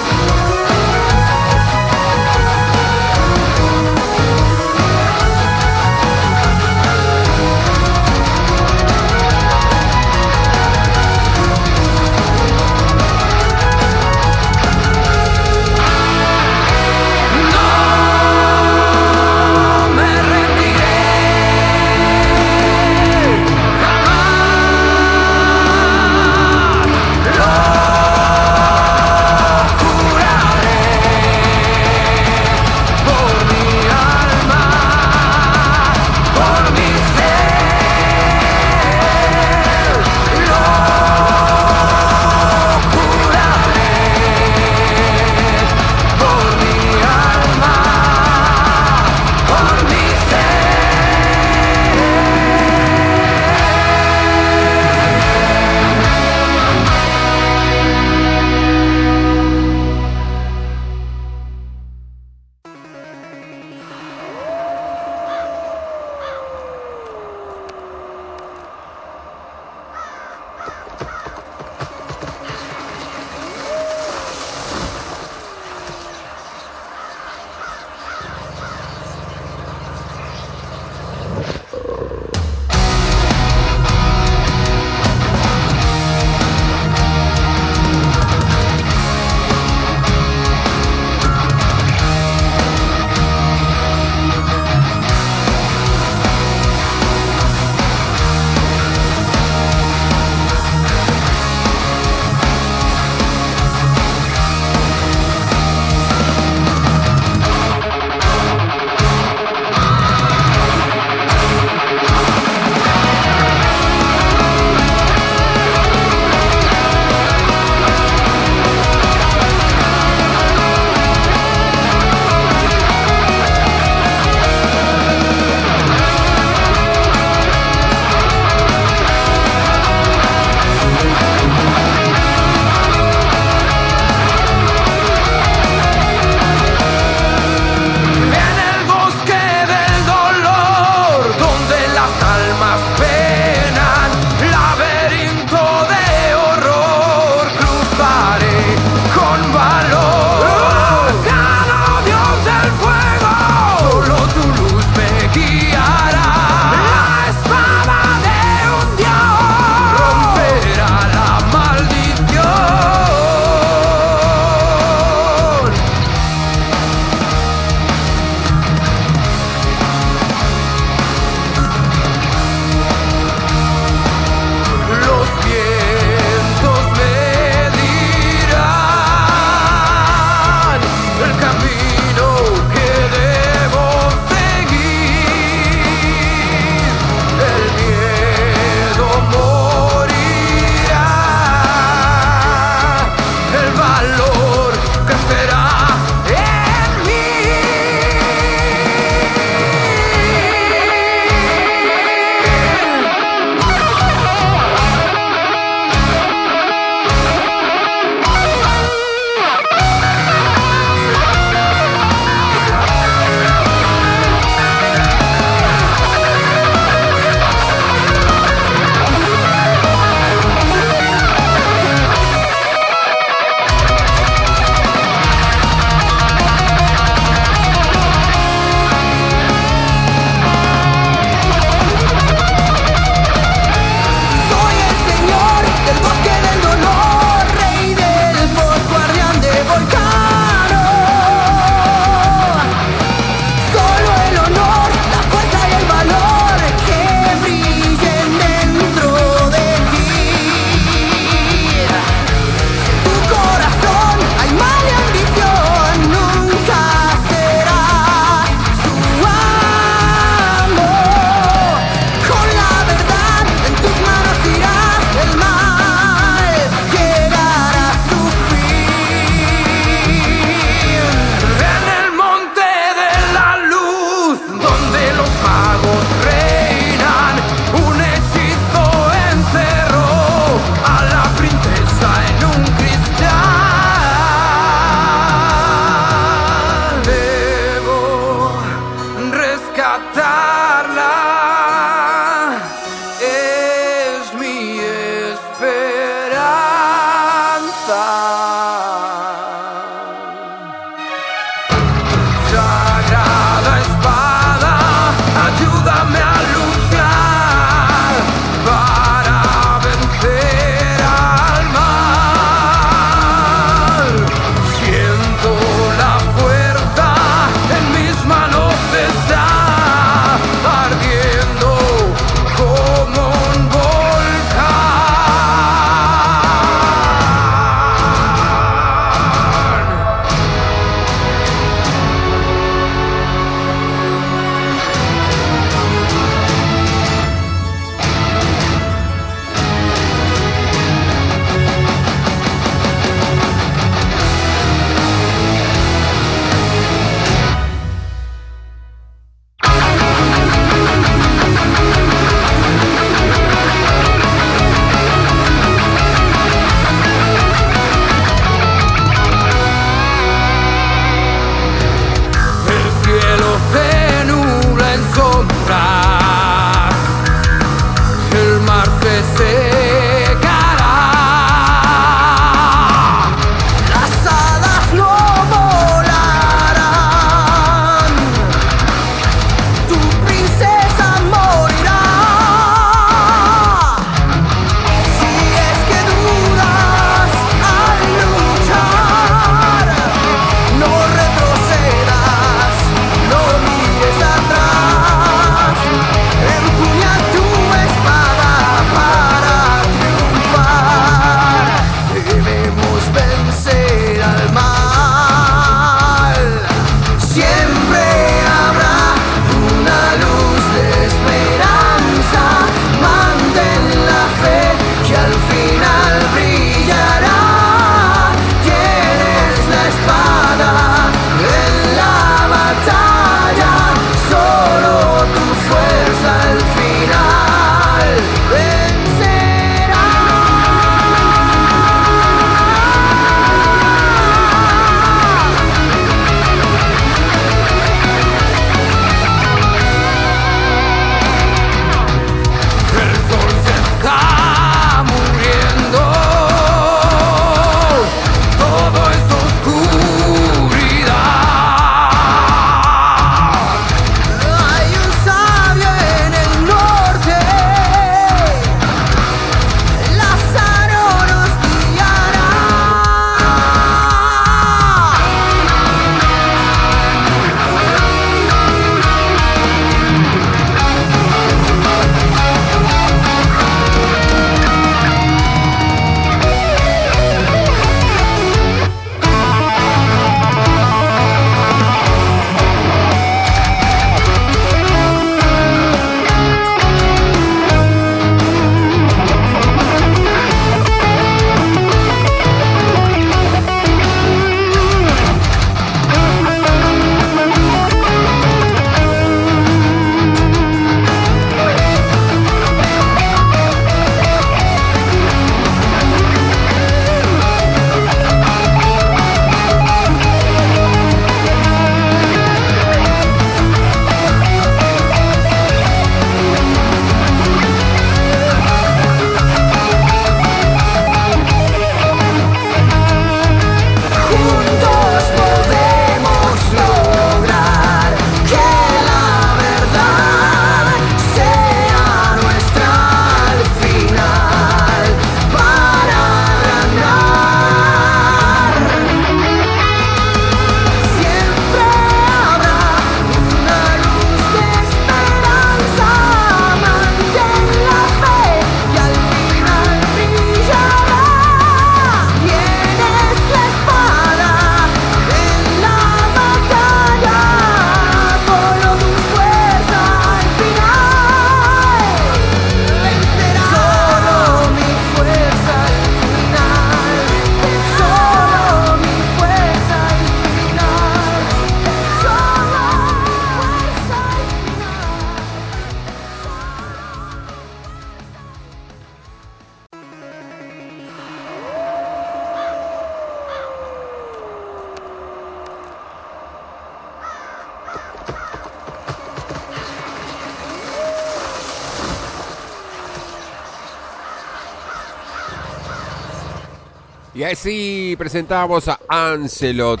Y así presentamos a Ancelot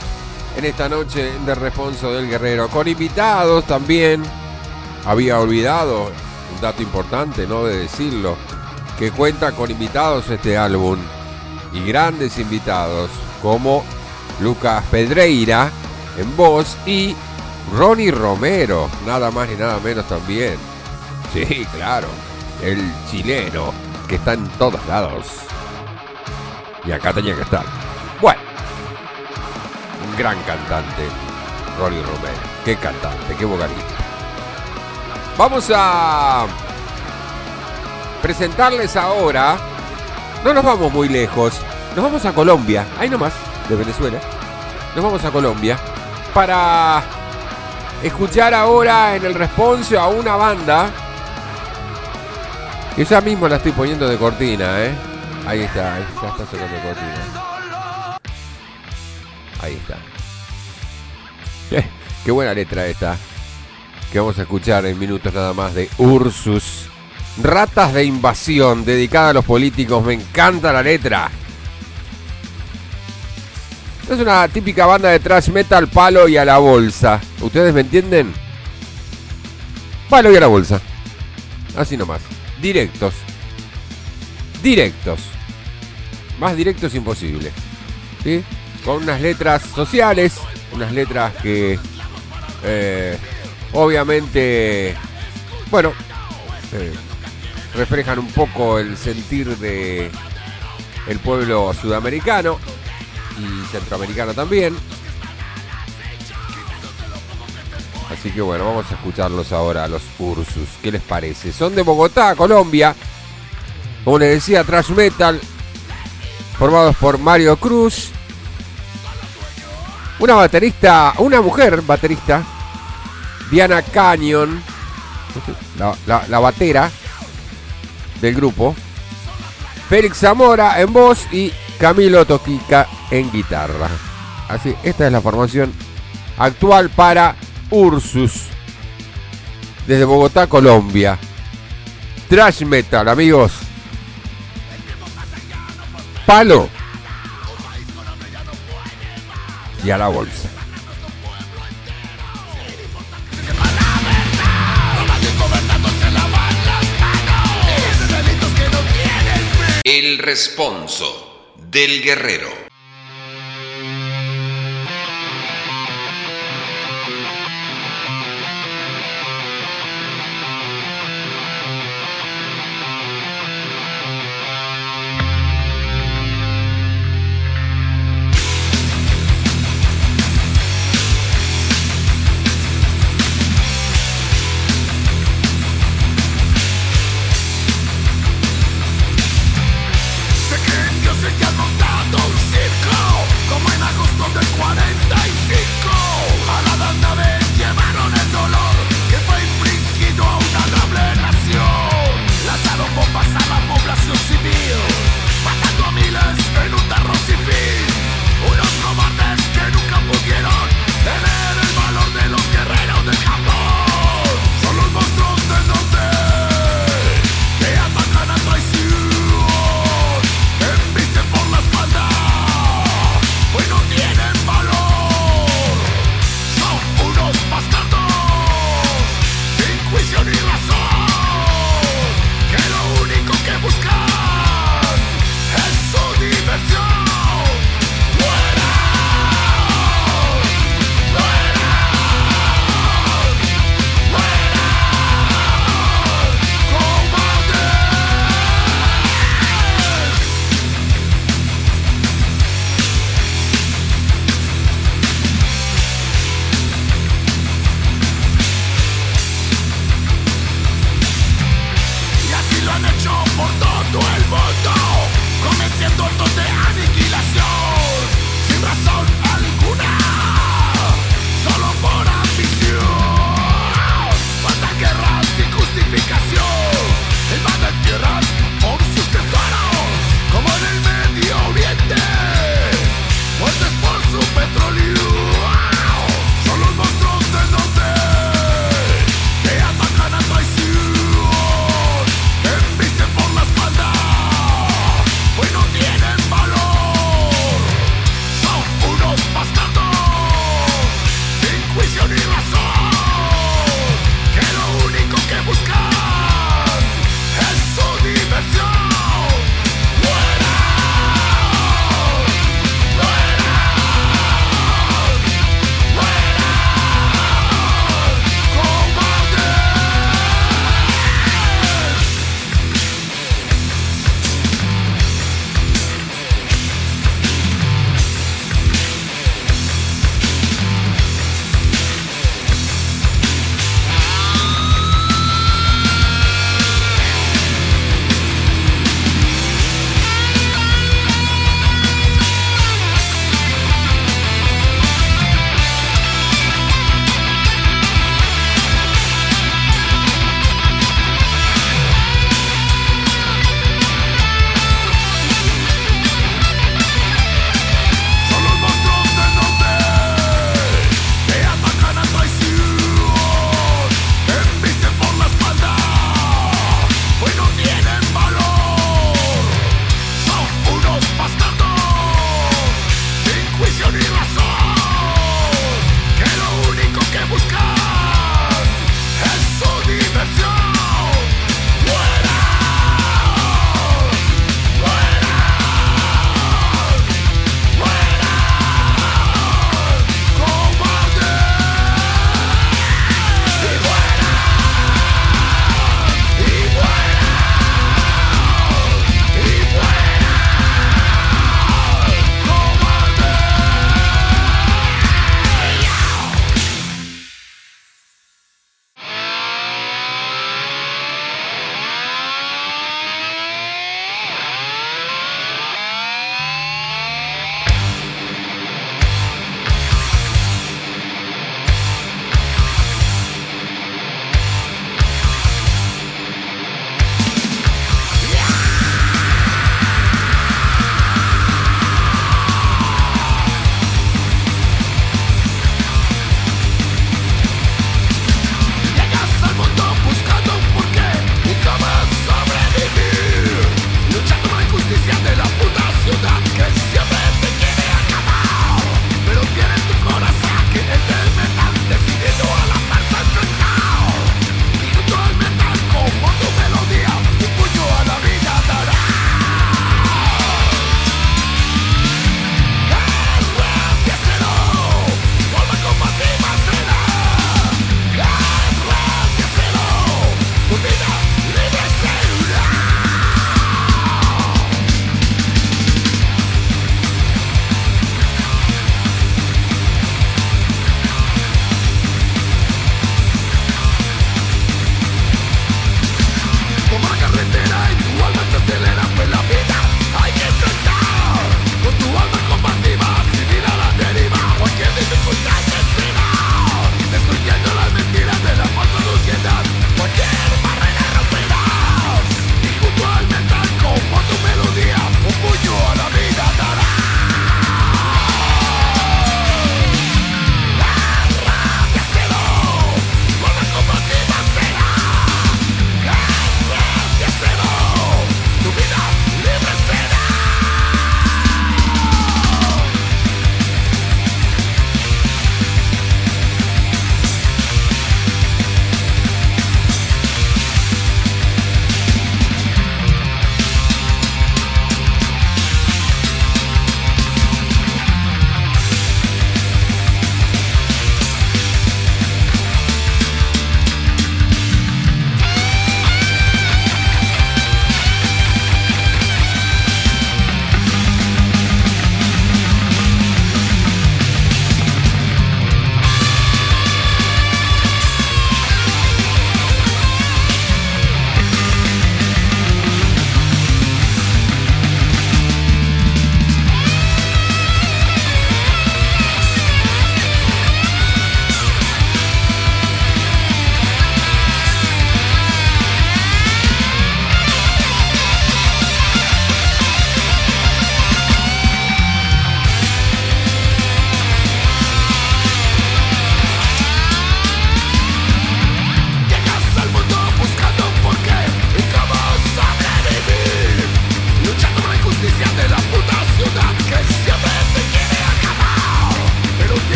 en esta noche de Responso del Guerrero, con invitados también. Había olvidado un dato importante, ¿no? De decirlo, que cuenta con invitados este álbum y grandes invitados como Lucas Pedreira en voz y Ronnie Romero, nada más y nada menos también. Sí, claro, el chileno que está en todos lados. Y acá tenía que estar. Bueno, un gran cantante, Ronnie Romero. Qué cantante, qué vocalista. Vamos a presentarles ahora. No nos vamos muy lejos. Nos vamos a Colombia. Ahí nomás, de Venezuela. Nos vamos a Colombia. Para escuchar ahora en el responso a una banda. Que ya mismo la estoy poniendo de cortina, ¿eh? Ahí está, ahí ya está sacando cortina. Ahí está. Qué buena letra esta. Que vamos a escuchar en minutos nada más de Ursus. Ratas de invasión, dedicada a los políticos. Me encanta la letra. Es una típica banda de thrash metal, palo y a la bolsa. ¿Ustedes me entienden? Palo y a la bolsa. Así nomás. Directos. Directos. Más directos imposible. ¿Sí? Con unas letras sociales. Unas letras que... eh, obviamente... Bueno. eh, reflejan un poco el sentir de el pueblo sudamericano y centroamericano también. Así que bueno, vamos a escucharlos ahora los Ursus. ¿Qué les parece? Son de Bogotá, Colombia. Como les decía, thrash metal. Formados por Mario Cruz. Una baterista, una mujer baterista. Diana Canyon. La, la- la batera del grupo. Félix Zamora en voz y Camilo Toquica en guitarra. Así, esta es la formación actual para Ursus. Desde Bogotá, Colombia. Trash metal, amigos. Palo. Y a la bolsa. El responso del guerrero.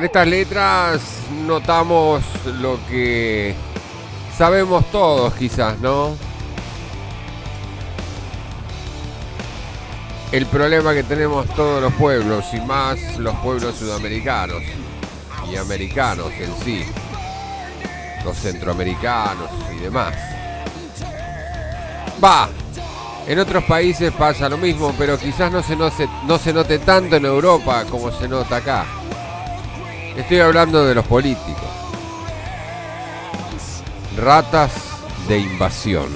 Con estas letras notamos lo que sabemos todos quizás, ¿no? El problema que tenemos todos los pueblos y más los pueblos sudamericanos y americanos en sí, los centroamericanos y demás. Va, en otros países pasa lo mismo, pero quizás no se, no se note tanto en Europa como se nota acá. Estoy hablando de los políticos. Ratas de invasión.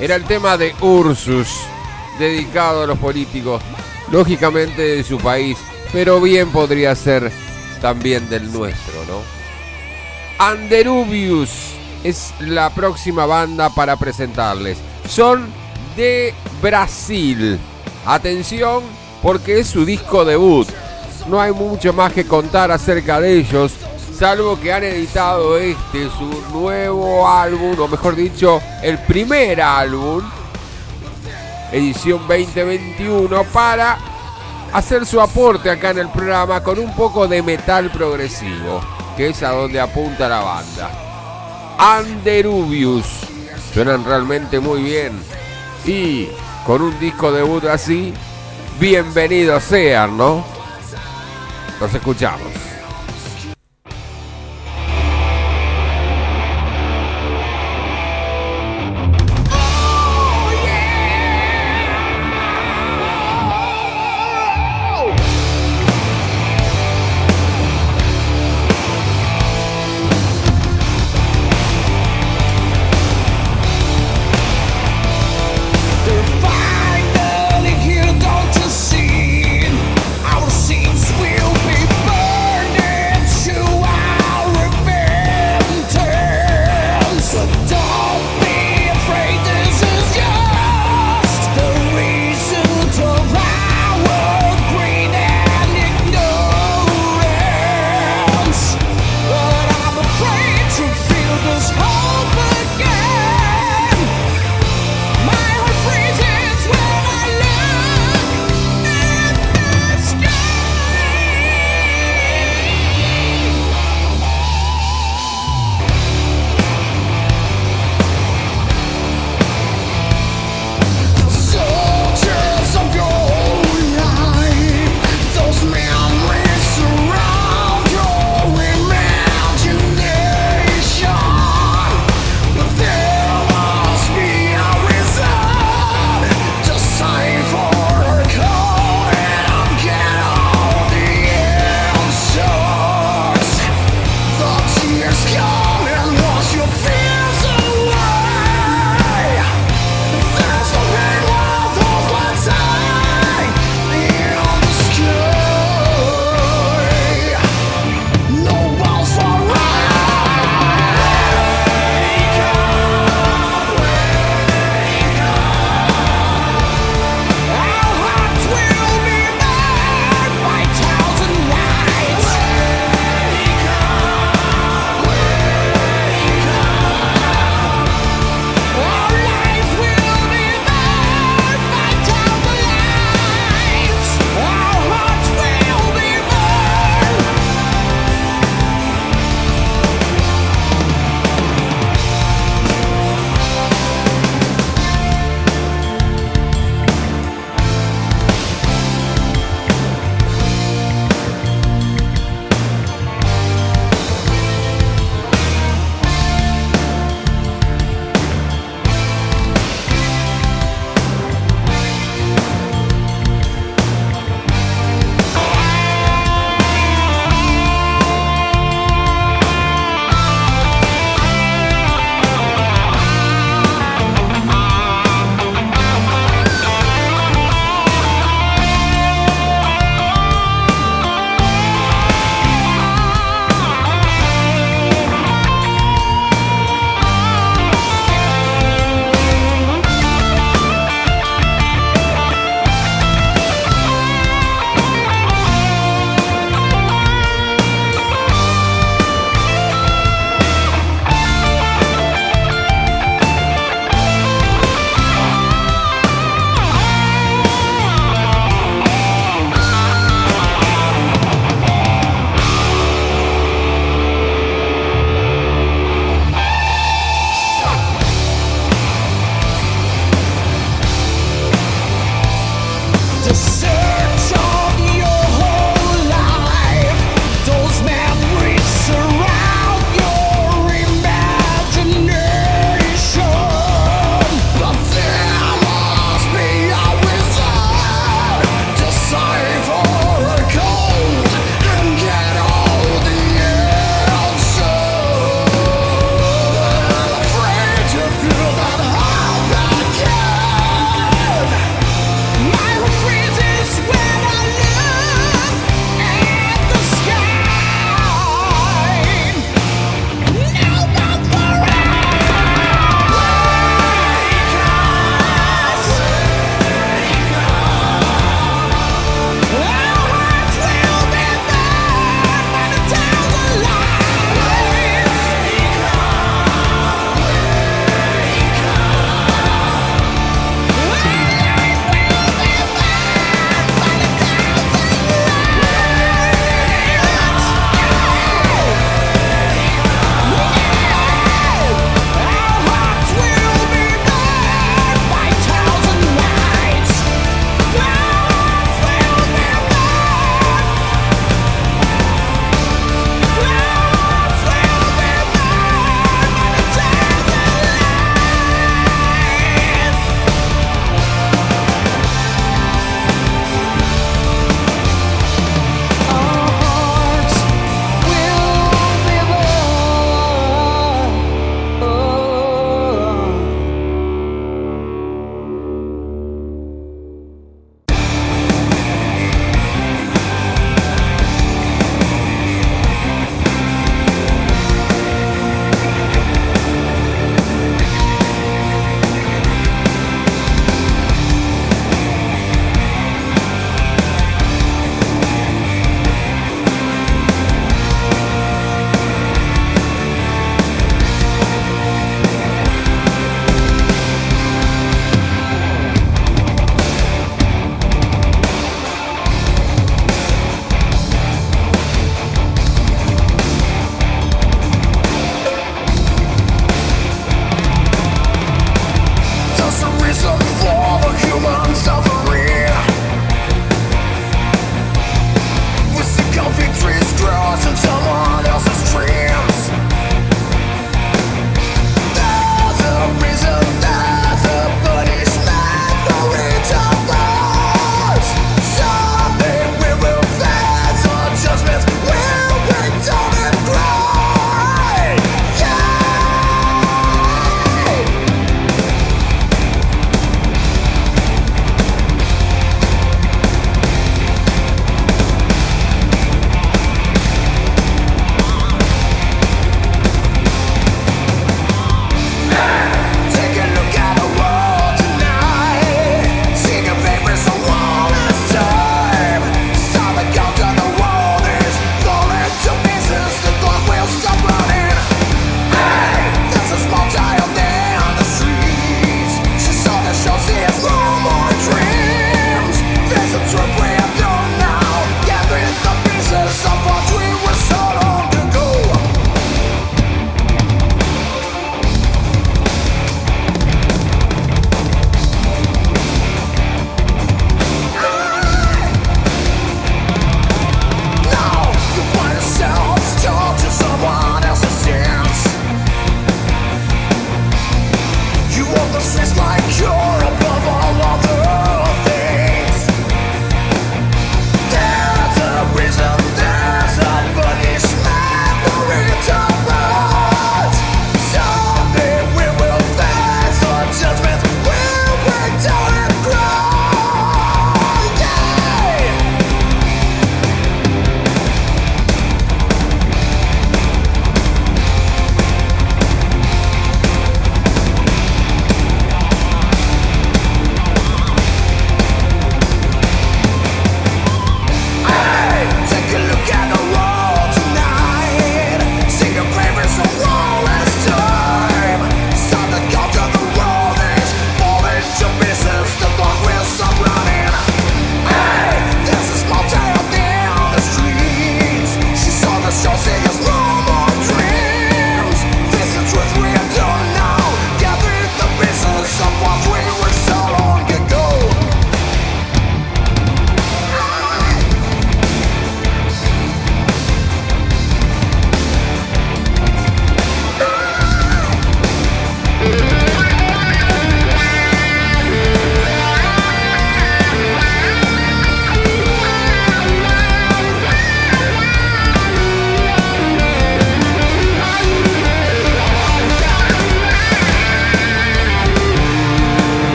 Era el tema de Ursus, dedicado a los políticos, lógicamente de su país, pero bien podría ser también del nuestro, ¿no? Anderubius es la próxima banda para presentarles. Son de Brasil. Atención, porque es su disco debut. No hay mucho más que contar acerca de ellos, salvo que han editado este, su nuevo álbum, o mejor dicho, el primer álbum, edición 2021, para hacer su aporte acá en el programa con un poco de metal progresivo, que es a donde apunta la banda. Anderubius. Suenan realmente muy bien. Y con un disco debut así, bienvenidos sean, ¿no? Los escuchamos.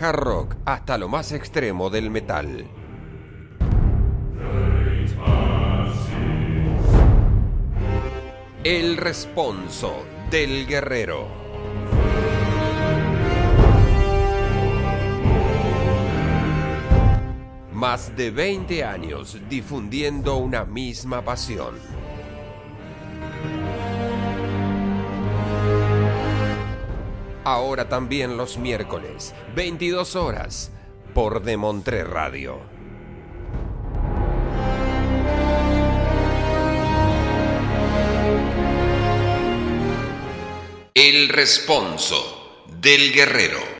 Hard rock hasta lo más extremo del metal. El responso del guerrero. Más de 20 años difundiendo una misma pasión. Ahora también los miércoles, 22 horas, por Demontré Radio. El responso del guerrero.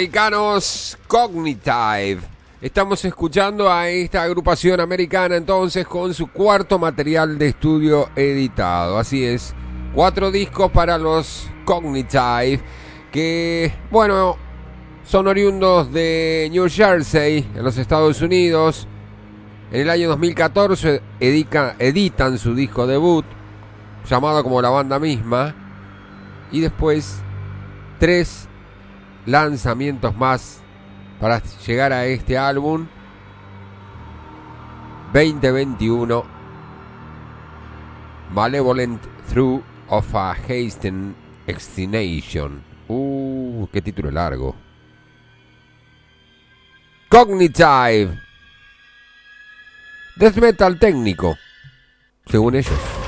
Americanos Cognitive. Estamos escuchando a esta agrupación americana entonces con su cuarto material de estudio editado. Así es, cuatro discos para los Cognitive que, bueno, son oriundos de New Jersey, en los Estados Unidos. En el año 2014 editan su disco debut llamado como la banda misma. Y después tres lanzamientos más para llegar a este álbum 2021 Malevolent Through of a Hasten Extinction. Uh, qué título largo. Cognitive. Death metal técnico, según ellos.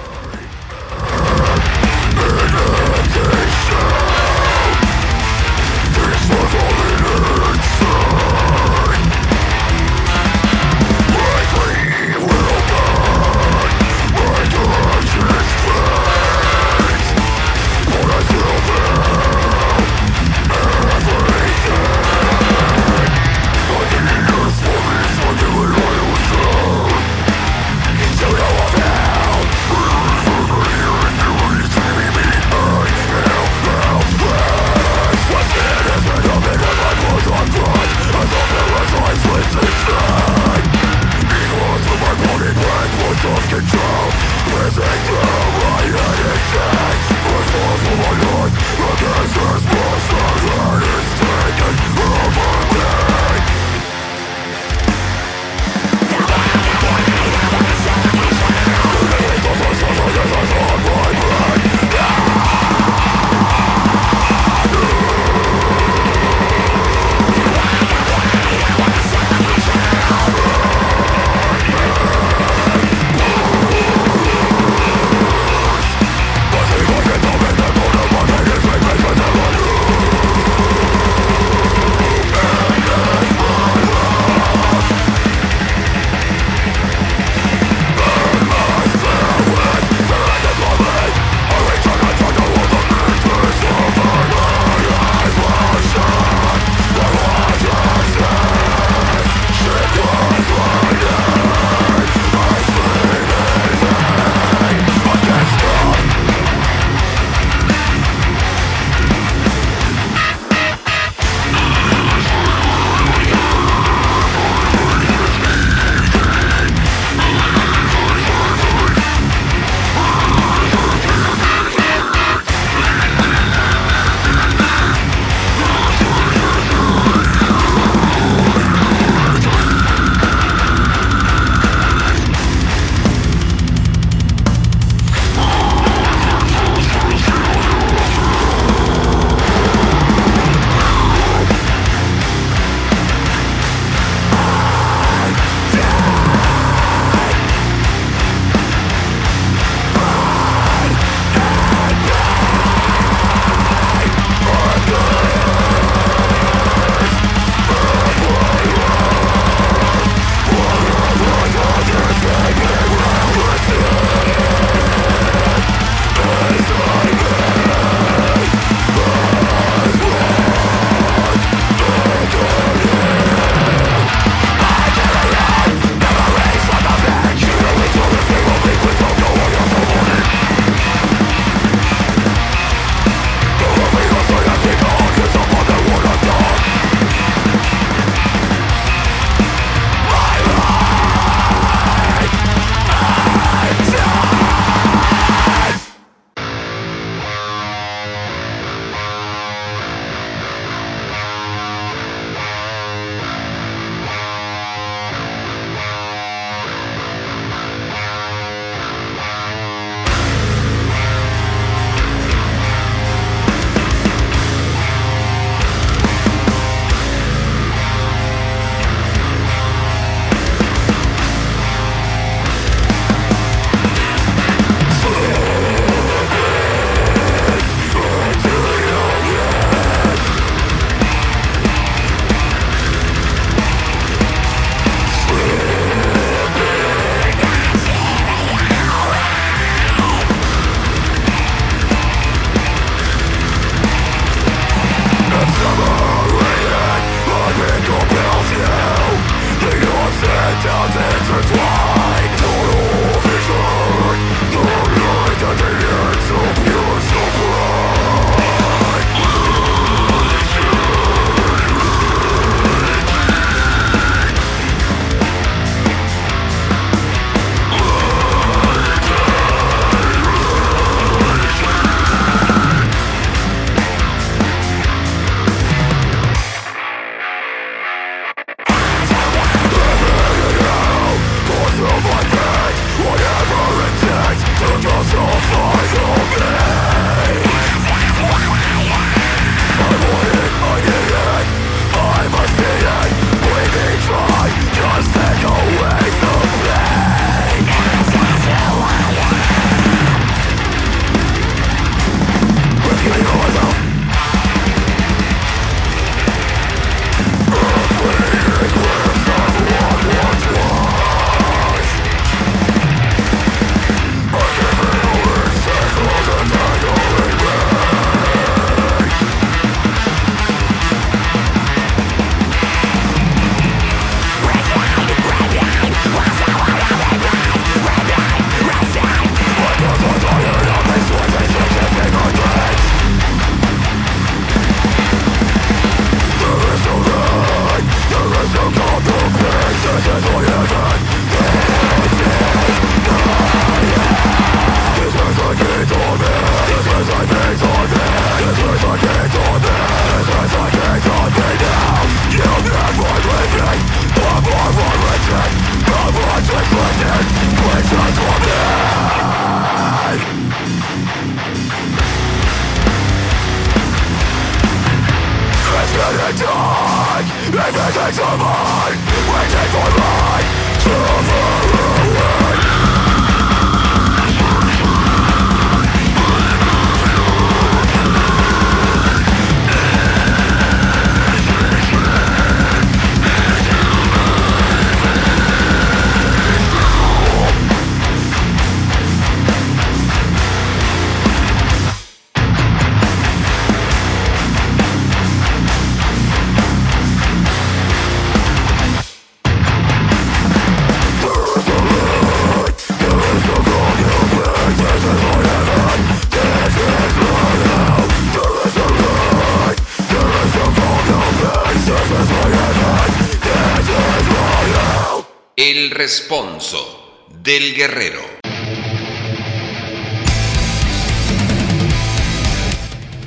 Responso del guerrero.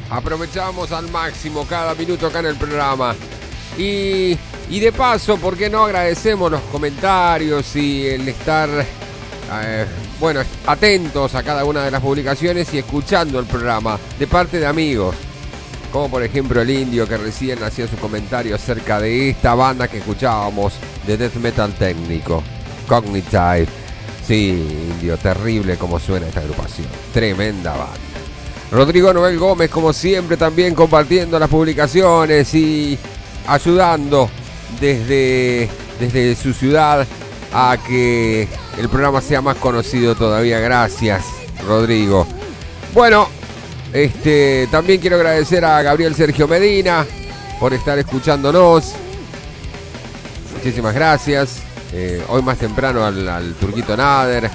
Aprovechamos al máximo cada minuto acá en el programa. Y, y de paso, ¿por qué no agradecemos los comentarios y el estar, eh, bueno, atentos a cada una de las publicaciones y escuchando el programa de parte de amigos? Como por ejemplo el indio que recién hacía su comentario acerca de esta banda que escuchábamos de death metal técnico, Cognitive. Sí, indio, terrible como suena esta agrupación. Tremenda banda. Rodrigo Noel Gómez, como siempre, también compartiendo las publicaciones y ayudando desde, desde su ciudad a que el programa sea más conocido todavía. Gracias, Rodrigo. Bueno, este, también quiero agradecer a Gabriel Sergio Medina por estar escuchándonos. Muchísimas gracias. Eh, hoy más temprano al, Turquito Nader,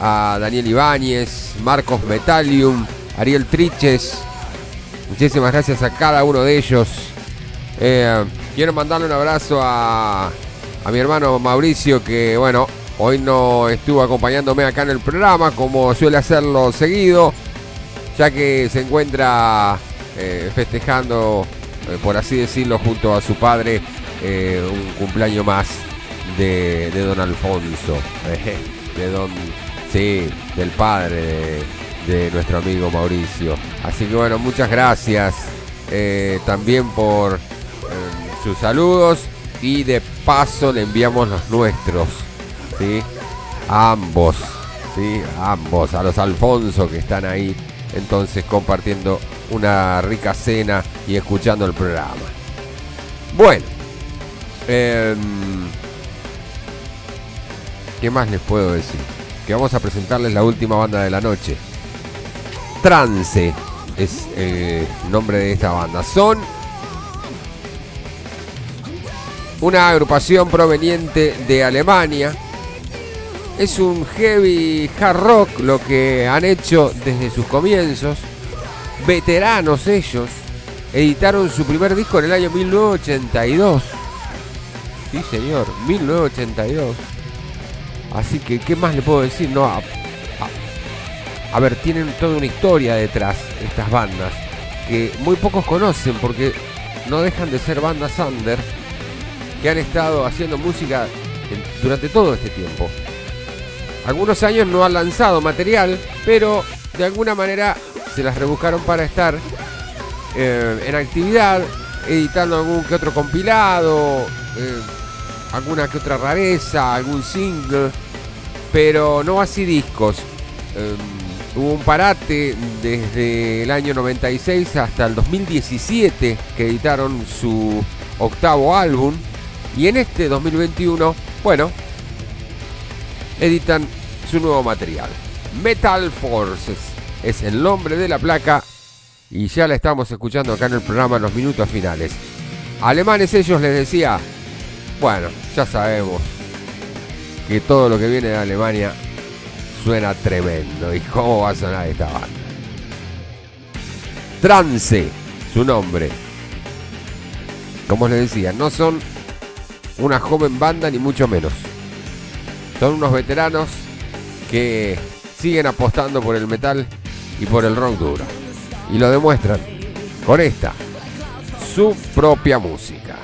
a Daniel Ibáñez, Marcos Metalium, Ariel Triches. Muchísimas gracias a cada uno de ellos. Eh, quiero mandarle un abrazo a, a mi hermano Mauricio que, bueno, hoy no estuvo acompañándome acá en el programa como suele hacerlo seguido, ya que se encuentra eh, festejando, por así decirlo, junto a su padre un cumpleaños más de, don Alfonso, eh, de don, sí, del padre de, nuestro amigo Mauricio. Así que bueno, muchas gracias eh, también por eh, sus saludos y de paso le enviamos los nuestros, ¿sí? A ambos, ¿sí? A ambos, a los Alfonso que están ahí entonces compartiendo una rica cena y escuchando el programa. Bueno, em, ¿qué más les puedo decir? Que vamos a presentarles la última banda de la noche. Trance es el nombre de esta banda. Son una agrupación proveniente de Alemania. Es un heavy hard rock lo que han hecho desde sus comienzos. Veteranos ellos. Editaron su primer disco en el año 1982. Sí, señor, 1982. Así que, ¿qué más le puedo decir? No, a, ver, tienen toda una historia detrás estas bandas que muy pocos conocen porque no dejan de ser bandas under que han estado haciendo música durante todo este tiempo. Algunos años no han lanzado material, pero de alguna manera se las rebuscaron para estar eh, en actividad, editando algún que otro compilado, eh, alguna que otra rareza, algún single, pero no así discos. Eh, hubo un parate desde el año 96 hasta el 2017 que editaron su octavo álbum y en este 2021, bueno, editan su nuevo material. Metal Forces es el nombre de la placa y ya la estamos escuchando acá en el programa en los minutos finales. Alemanes ellos les decía, bueno, ya sabemos que todo lo que viene de Alemania suena tremendo. ¿Y cómo va a sonar esta banda? Trance, su nombre. Como les decía, no son una joven banda ni mucho menos. Son unos veteranos que siguen apostando por el metal y por el rock duro. Y lo demuestran con esta, su propia música.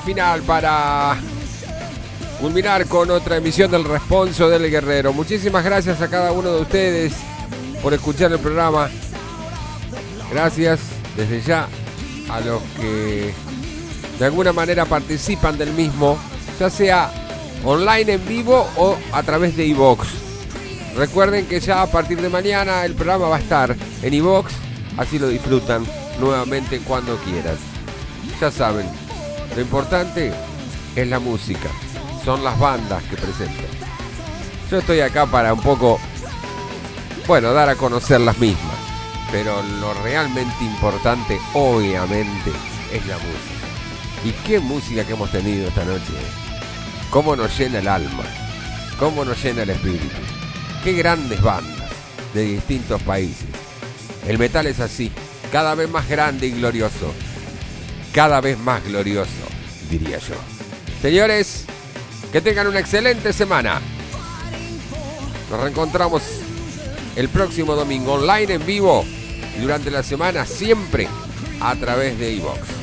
Final para culminar con otra emisión del Responso del Guerrero. Muchísimas gracias a cada uno de ustedes por escuchar el programa. Gracias desde ya a los que de alguna manera participan del mismo, ya sea online en vivo o a través de iVox. Recuerden que ya a partir de mañana el programa va a estar en iVox, así lo disfrutan nuevamente cuando quieran. Ya saben, lo importante es la música, son las bandas que presentan. Yo estoy acá para un poco, bueno, dar a conocer las mismas, pero lo realmente importante, obviamente, es la música. ¿Y qué música que hemos tenido esta noche? ¿Cómo nos llena el alma? ¿Cómo nos llena el espíritu? Qué grandes bandas de distintos países. El metal es así, cada vez más grande y glorioso. Cada vez más glorioso, diría yo. Señores, que tengan una excelente semana. Nos reencontramos el próximo domingo online en vivo y durante la semana siempre a través de iVox.